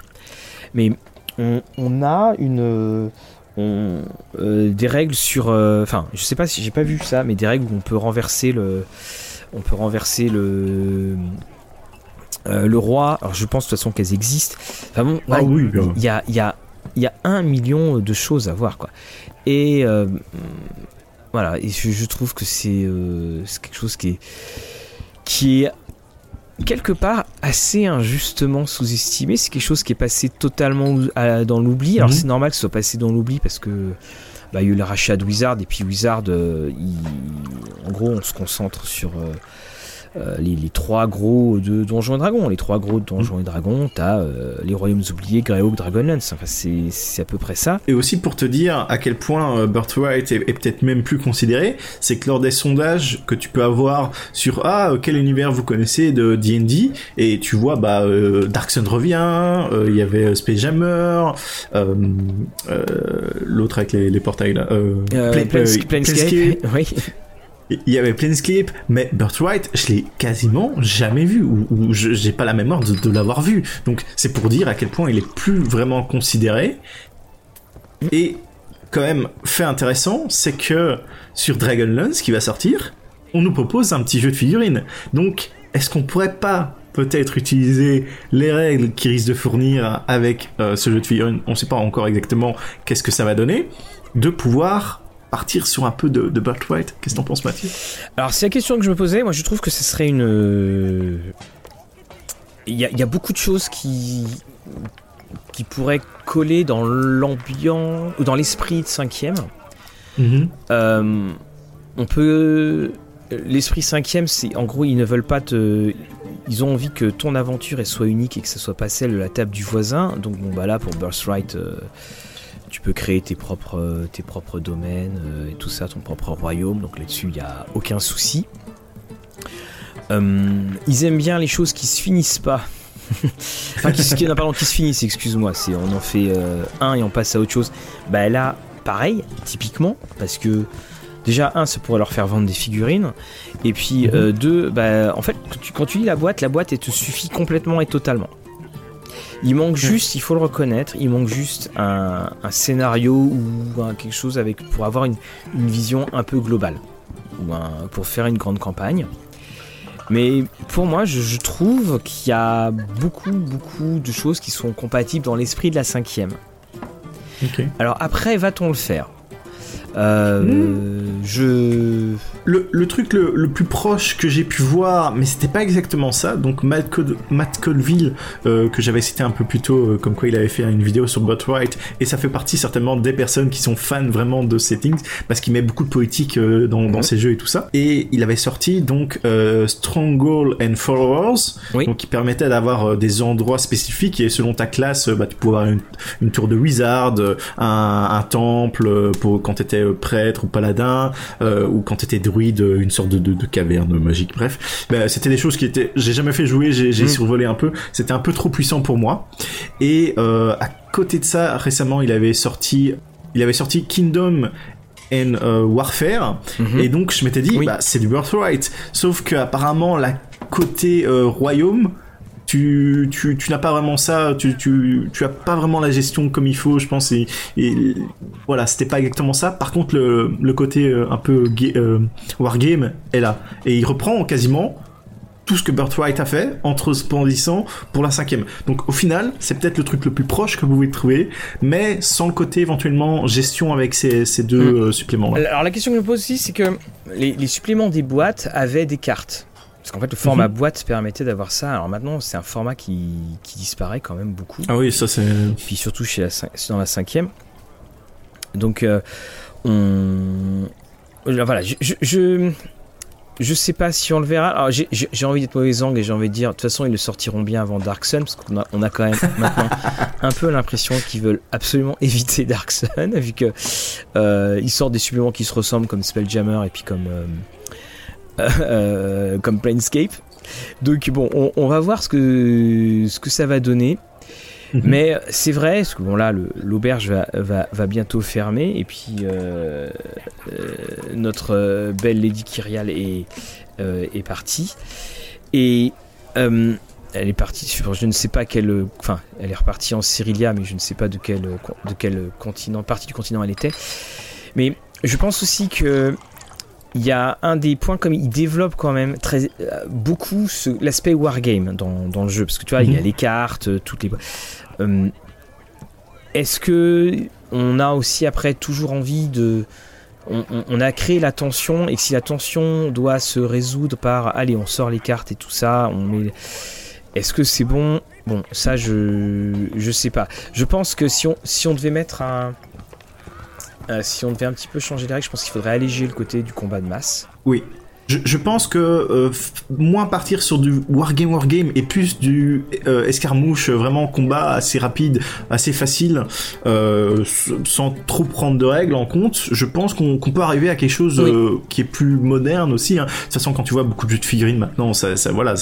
Mais on, on a une on, euh, des règles sur. Euh, enfin, je sais pas si j'ai pas vu ça, mais des règles où on peut renverser le. On peut renverser le. Euh, le roi. Alors je pense de toute façon qu'elles existent. Enfin bon, ah oui, il y a, y, a, y a un million de choses à voir, quoi. Et. voilà, et je, je trouve que c'est quelque chose qui est. qui est quelque part assez injustement sous-estimé. C'est quelque chose qui est passé totalement dans l'oubli. Alors mhm. c'est normal que ce soit passé dans l'oubli parce que bah, il y a eu le rachat de Wizard et puis Wizard, en gros, on se concentre sur euh, les, trois gros de Donjons et Dragons. Les trois gros de Donjons et Dragons, t'as euh, les Royaumes oubliés, Greyhawk, Dragonlance. Enfin, c'est à peu près ça. Et aussi pour te dire à quel point euh, Birthright est, peut-être même plus considéré, c'est que lors des sondages que tu peux avoir sur ah quel univers vous connaissez? de D&D et tu vois bah Dark Sun revient, il y avait Space Jammer, l'autre avec les, portails là, Planescape, oui. Il y avait Planescape, mais Birthright, je l'ai quasiment jamais vu, ou, j'ai pas la mémoire de, l'avoir vu. Donc c'est pour dire à quel point il est plus vraiment considéré. Et quand même, fait intéressant, c'est que sur Dragonlance qui va sortir, on nous propose un petit jeu de figurines. Donc, est-ce qu'on pourrait pas peut-être utiliser les règles qui risquent de fournir avec euh, ce jeu de figurines, on sait pas encore exactement qu'est-ce que ça va donner, de pouvoir partir sur un peu de, de Birthright. Qu'est-ce que t'en penses, Mathieu? Alors, c'est la question que je me posais. Moi, je trouve que ce serait une. Euh, il y, a, beaucoup de choses qui qui pourraient coller dans l'ambiance ou dans l'esprit de cinquième. Mm on peut. L'esprit cinquième, c'est en gros, ils ne veulent pas te. Ils ont envie que ton aventure elle soit unique et que ce soit pas celle de la table du voisin. Donc bon bah là pour Birthright, euh, tu peux créer tes propres, tes propres domaines euh, et tout ça, ton propre royaume. Donc là-dessus, il n'y a aucun souci. Euh, ils aiment bien les choses qui se finissent pas. enfin, qui, qui, non, pardon, qui se finissent, excuse-moi. C'est on en fait euh, un et on passe à autre chose. Bah là, pareil, typiquement, parce que déjà un, ça pourrait leur faire vendre des figurines, et puis mhm. deux, bah en fait, quand tu, quand tu lis la boîte, la boîte elle te suffit complètement et totalement. Il manque juste, il faut le reconnaître, il manque juste un, scénario ou quelque chose avec pour avoir une, vision un peu globale ou pour faire une grande campagne. Mais pour moi, je, trouve qu'il y a beaucoup, beaucoup de choses qui sont compatibles dans l'esprit de la cinquième. Alors après, va-t-on le faire? Euh. Je. Le, truc le, plus proche que j'ai pu voir, mais c'était pas exactement ça. Donc Matt, Colville, euh, que j'avais cité un peu plus tôt, euh, comme quoi il avait fait une vidéo sur Botwright, et ça fait partie certainement des personnes qui sont fans vraiment de settings, parce qu'il met beaucoup de poétique dans, dans ses jeux et tout ça. Et il avait sorti donc Stronghold and Followers, donc qui permettait d'avoir des endroits spécifiques et selon ta classe, bah, tu pouvais avoir une, tour de wizard, un, un temple pour quand t'étais prêtre ou paladin euh, ou quand t'étais druide une sorte de, de, caverne magique. Bref bah, c'était des choses qui étaient j'ai jamais fait jouer j'ai mm. survolé un peu. C'était un peu trop puissant pour moi. Et euh, à côté de ça récemment il avait sorti il avait sorti Kingdom and Warfare. Mm-hmm. et donc je m'étais dit bah, c'est du Birthright. Sauf que apparemment la côté royaume tu, tu, tu n'as pas vraiment ça, tu, tu, tu as pas vraiment la gestion comme il faut, je pense, et, et voilà, c'était pas exactement ça. Par contre, le, le côté euh, un peu euh, wargame est là, et il reprend quasiment tout ce que Birthright a fait entre Splendissant pour la cinquième. Donc au final, c'est peut-être le truc le plus proche que vous pouvez trouver, mais sans le côté éventuellement gestion avec ces, ces deux mm. euh, suppléments. -là. Alors la question que je me pose aussi, c'est que les, les suppléments des boîtes avaient des cartes. Parce qu'en fait, le format mhm. boîte permettait d'avoir ça. Alors maintenant, c'est un format qui, qui, disparaît quand même beaucoup. Ah oui, ça c'est. Puis surtout chez la, dans la cinquième. Donc, euh, on. Voilà, je, je, je, sais pas si on le verra. Alors, j'ai envie d'être mauvais angle et j'ai envie de dire, de toute façon, ils le sortiront bien avant Dark Sun, parce qu'on a, on a quand même maintenant un peu l'impression qu'ils veulent absolument éviter Dark Sun, vu que euh, ils sortent des suppléments qui se ressemblent comme Spelljammer et puis comme. Euh, euh, comme Planescape. Donc bon, on, va voir ce que, ce que ça va donner. Mhm. Mais c'est vrai, parce que bon là, l'auberge va, va, va, bientôt fermer, et puis euh, euh, notre belle Lady Kyrial est, est partie. Et elle est partie sur, je ne sais pas quel, enfin, elle est repartie en Cyrilia, mais je ne sais pas de quel, de quel continent, partie du continent elle était. Mais je pense aussi que il y a un des points comme il développe quand même très euh, beaucoup l'aspect wargame dans, dans le jeu. Parce que tu vois il y a mhm. les cartes euh, toutes les euh, est-ce que on a aussi après toujours envie de on, a créé la tension et que si la tension doit se résoudre par allez on sort les cartes et tout ça on met est-ce que c'est bon? Bon ça je je sais pas. Je pense que si on si on devait mettre un si on devait un petit peu changer les règles, je pense qu'il faudrait alléger le côté du combat de masse. Oui. Je, je, pense que euh, moins partir sur du wargame wargame et plus du euh, escarmouche vraiment combat assez rapide, assez facile, euh, sans trop prendre de règles en compte. Je pense qu'on peut arriver à quelque chose euh, qui est plus moderne aussi. Hein. De toute façon, quand tu vois beaucoup de jeux de figurines maintenant, ça, ça voilà,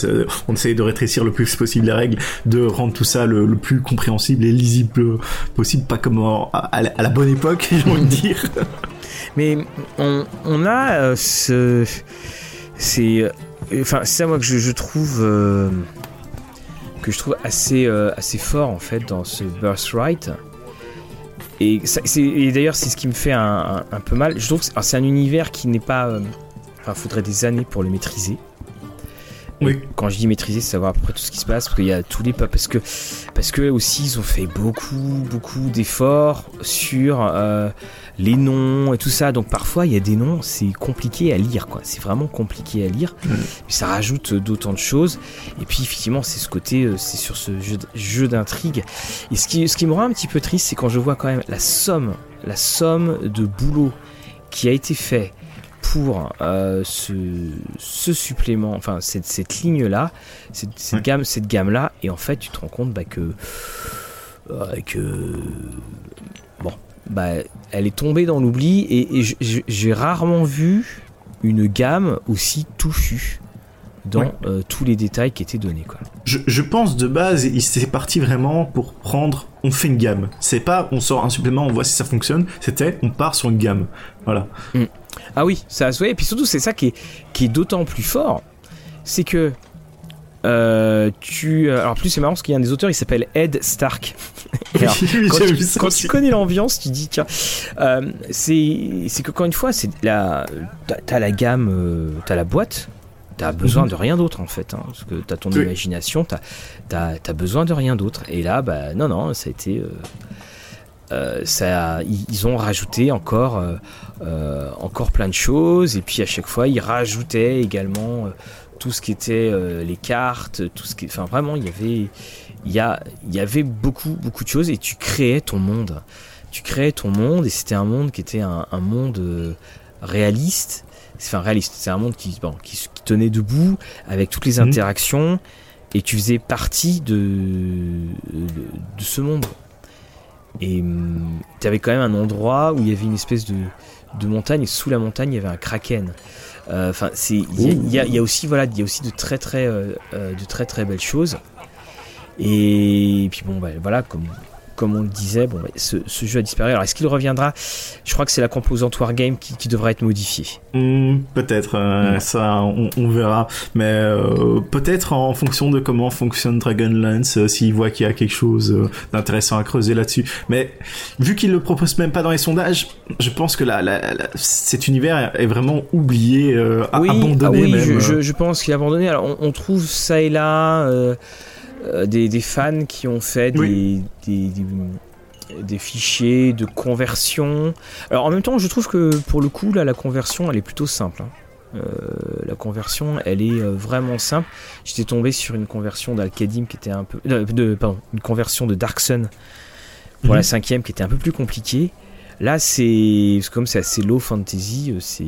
on essaye de rétrécir le plus possible les règles, de rendre tout ça le, le plus compréhensible et lisible possible, pas comme à, à, la bonne époque, j'ai envie de dire. Mais on, on a euh, ce. C'est. Euh, enfin, c'est ça, moi, que je, je trouve. Euh, que je trouve assez, assez fort, en fait, dans ce Birthright. Et, et d'ailleurs, c'est ce qui me fait un, un, peu mal. Je trouve que c'est un univers qui n'est pas. Enfin, faudrait des années pour le maîtriser. Oui. Quand je dis maîtriser, c'est savoir à peu près tout ce qui se passe, parce qu'il y a tous les peuples, parce que parce que aussi ils ont fait beaucoup beaucoup d'efforts sur euh, les noms et tout ça. Donc parfois il y a des noms, c'est compliqué à lire, quoi. C'est vraiment compliqué à lire. Mm. Ça rajoute d'autant de choses. Et puis effectivement, c'est ce côté, euh, c'est sur ce jeu, jeu d'intrigue. Et ce qui ce qui me rend un petit peu triste, c'est quand je vois quand même la somme, la somme de boulot qui a été fait pour euh, ce, ce, supplément, enfin cette, cette ligne-là, cette, cette, gamme, cette gamme-là, et en fait tu te rends compte bah, que, euh, que bah, elle est tombée dans l'oubli, et, et j'ai rarement vu une gamme aussi touffue dans euh, tous les détails qui étaient donnés. Quoi. Je, je pense de base, il s'est parti vraiment pour prendre, on fait une gamme. C'est pas on sort un supplément, on voit si ça fonctionne. C'était on part sur une gamme. Voilà. Mm. Ah oui, ça a Et puis surtout, c'est ça qui est, qui est d'autant plus fort. C'est que euh, tu. Euh, alors, plus c'est marrant parce qu'il y a un des auteurs, il s'appelle Ed Stark. Alors, quand, tu, connais l'ambiance, tu dis tiens, euh, c'est c'est que encore une fois, c'est la t'as la gamme, t'as la boîte, t'as besoin mhm. de rien d'autre en fait, hein, parce que t'as ton imagination, t'as as, besoin de rien d'autre. Et là, bah non non, ça a été ça, ils ont rajouté encore, euh, encore plein de choses. Et puis à chaque fois, ils rajoutaient également tout ce qui était les cartes, tout ce qui, enfin vraiment, il y avait, il y, a, il y avait beaucoup, beaucoup de choses. Et tu créais ton monde. Tu créais ton monde, et c'était un monde qui était un, monde réaliste. Enfin réaliste, c'est un monde qui, bon, qui, tenait debout avec toutes les mhm. interactions. Et tu faisais partie de, de ce monde. Et hum, tu avais quand même un endroit où il y avait une espèce de, de montagne, et sous la montagne, il y avait un kraken. Enfin, c'est il y, y, a aussi voilà, il y a aussi de très très euh, euh, de très très belles choses. Et puis bon, bah, voilà, comme comme on le disait, bon, ce, jeu a disparu. Alors, est-ce qu'il reviendra? Je crois que c'est la composante Wargame qui, qui devrait être modifiée. Hmm, peut-être, euh, ça, on, verra. Mais euh, peut-être en fonction de comment fonctionne Dragonlance, euh, s'il voit qu'il y a quelque chose d'intéressant à creuser là-dessus. Mais vu qu'il le propose même pas dans les sondages, je pense que la, cet univers est vraiment oublié, oui, abandonné. Ah oui, Je, je, pense qu'il est abandonné. Alors, on, on trouve ça et là. Euh, des, fans qui ont fait des, des, fichiers de conversion. Alors en même temps, je trouve que pour le coup, là, la conversion, elle est plutôt simple. Hein. Euh, la conversion, elle est euh, vraiment simple. J'étais tombé sur une conversion d'Alcadim qui était un peu, de, pardon, une conversion de Dark Sun pour la mhm. cinquième qui était un peu plus compliquée. Là, c'est comme c'est assez low fantasy, c'est.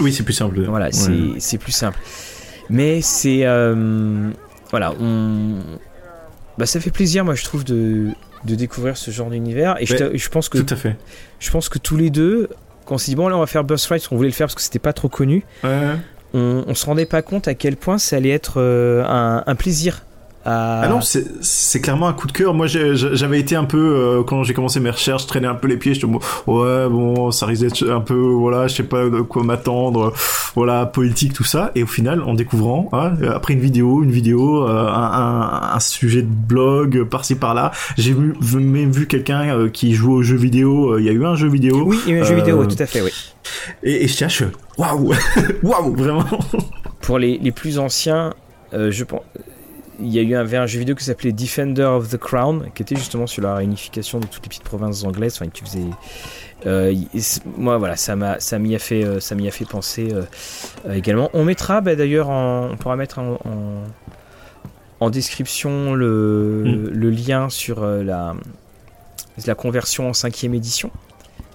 Oui, c'est plus simple. Voilà, c'est plus simple. Mais c'est voilà, on... bah, ça fait plaisir, moi, je trouve, de, de découvrir ce genre d'univers. Et je, pense que. Tout à fait. Je pense que tous les deux, quand on s'est dit, bon, là, on va faire Fight, on voulait le faire parce que c'était pas trop connu. On, on se rendait pas compte à quel point ça allait être euh, un, un plaisir ah non, c'est clairement un coup de cœur. Moi, j'avais été un peu euh, quand j'ai commencé mes recherches, traîner un peu les pieds. Je me ouais, bon, ça risque d'être un peu, voilà, je sais pas de quoi m'attendre, voilà, politique, tout ça. Et au final, en découvrant, hein, après une vidéo, une vidéo, euh, un, un, sujet de blog par-ci par-là, j'ai même vu quelqu'un euh, qui joue aux jeux vidéo. Il y a eu un jeu vidéo. Oui, il y a eu un jeu vidéo, tout à fait, oui. Et, et je cherche, waouh, waouh, vraiment. Pour les, les plus anciens, je pense il y a eu un, un jeu vidéo qui s'appelait Defender of the Crown, qui était justement sur la réunification de toutes les petites provinces anglaises. Enfin, tu faisais. Euh, moi, voilà, ça m'a, ça m'y a fait, euh, ça m'y a fait penser euh, également. On mettra, bah, d'ailleurs, on pourra mettre en, en, description le, mm. le, lien sur la, la conversion en cinquième édition.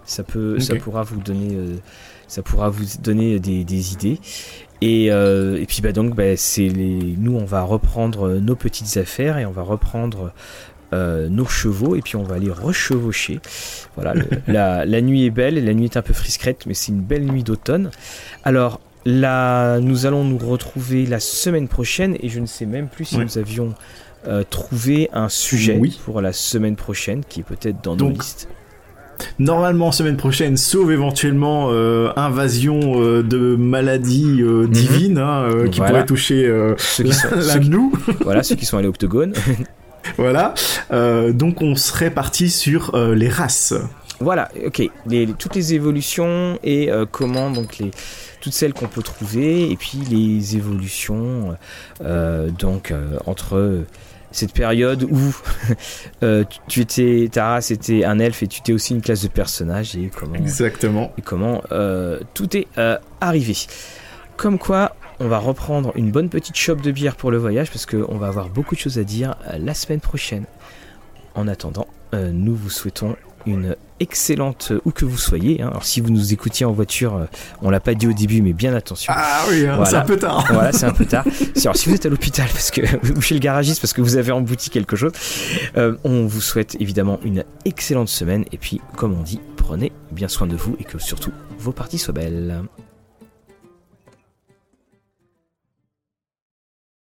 Ça peut, ça pourra vous donner, ça pourra vous donner des, idées. Et, et, puis bah donc bah, c'est les, nous on va reprendre nos petites affaires et on va reprendre euh, nos chevaux et puis on va aller rechevaucher. Voilà, la, nuit est belle, la nuit est un peu frisquette, mais c'est une belle nuit d'automne. Alors là, nous allons nous retrouver la semaine prochaine et je ne sais même plus si nous avions euh, trouvé un sujet pour la semaine prochaine qui est peut-être dans nos listes. Normalement semaine prochaine, sauf éventuellement euh, invasion de maladies mhm. divines hein, qui pourraient toucher ceux qui sont, nous. voilà, ceux qui sont à l'octogone. voilà. Euh, donc on serait parti sur euh, les races. Voilà, ok. toutes les évolutions et euh, comment donc les toutes celles qu'on peut trouver et puis les évolutions donc entre cette période où tu étais ta race était un elfe et tu étais aussi une classe de personnage et comment exactement et comment tout est arrivé. Comme quoi, on va reprendre une bonne petite chope de bière pour le voyage parce qu'on va avoir beaucoup de choses à dire euh, la semaine prochaine. En attendant, euh, nous vous souhaitons une excellente où que vous soyez. Hein. Alors si vous nous écoutiez en voiture, euh, on l'a pas dit au début, mais bien attention. Ah oui, hein, c'est un peu tard. voilà, c'est un peu tard. Alors si vous êtes à l'hôpital parce que ou chez le garagiste parce que vous avez embouti quelque chose, on vous souhaite évidemment une excellente semaine et puis comme on dit, prenez bien soin de vous et que surtout vos parties soient belles.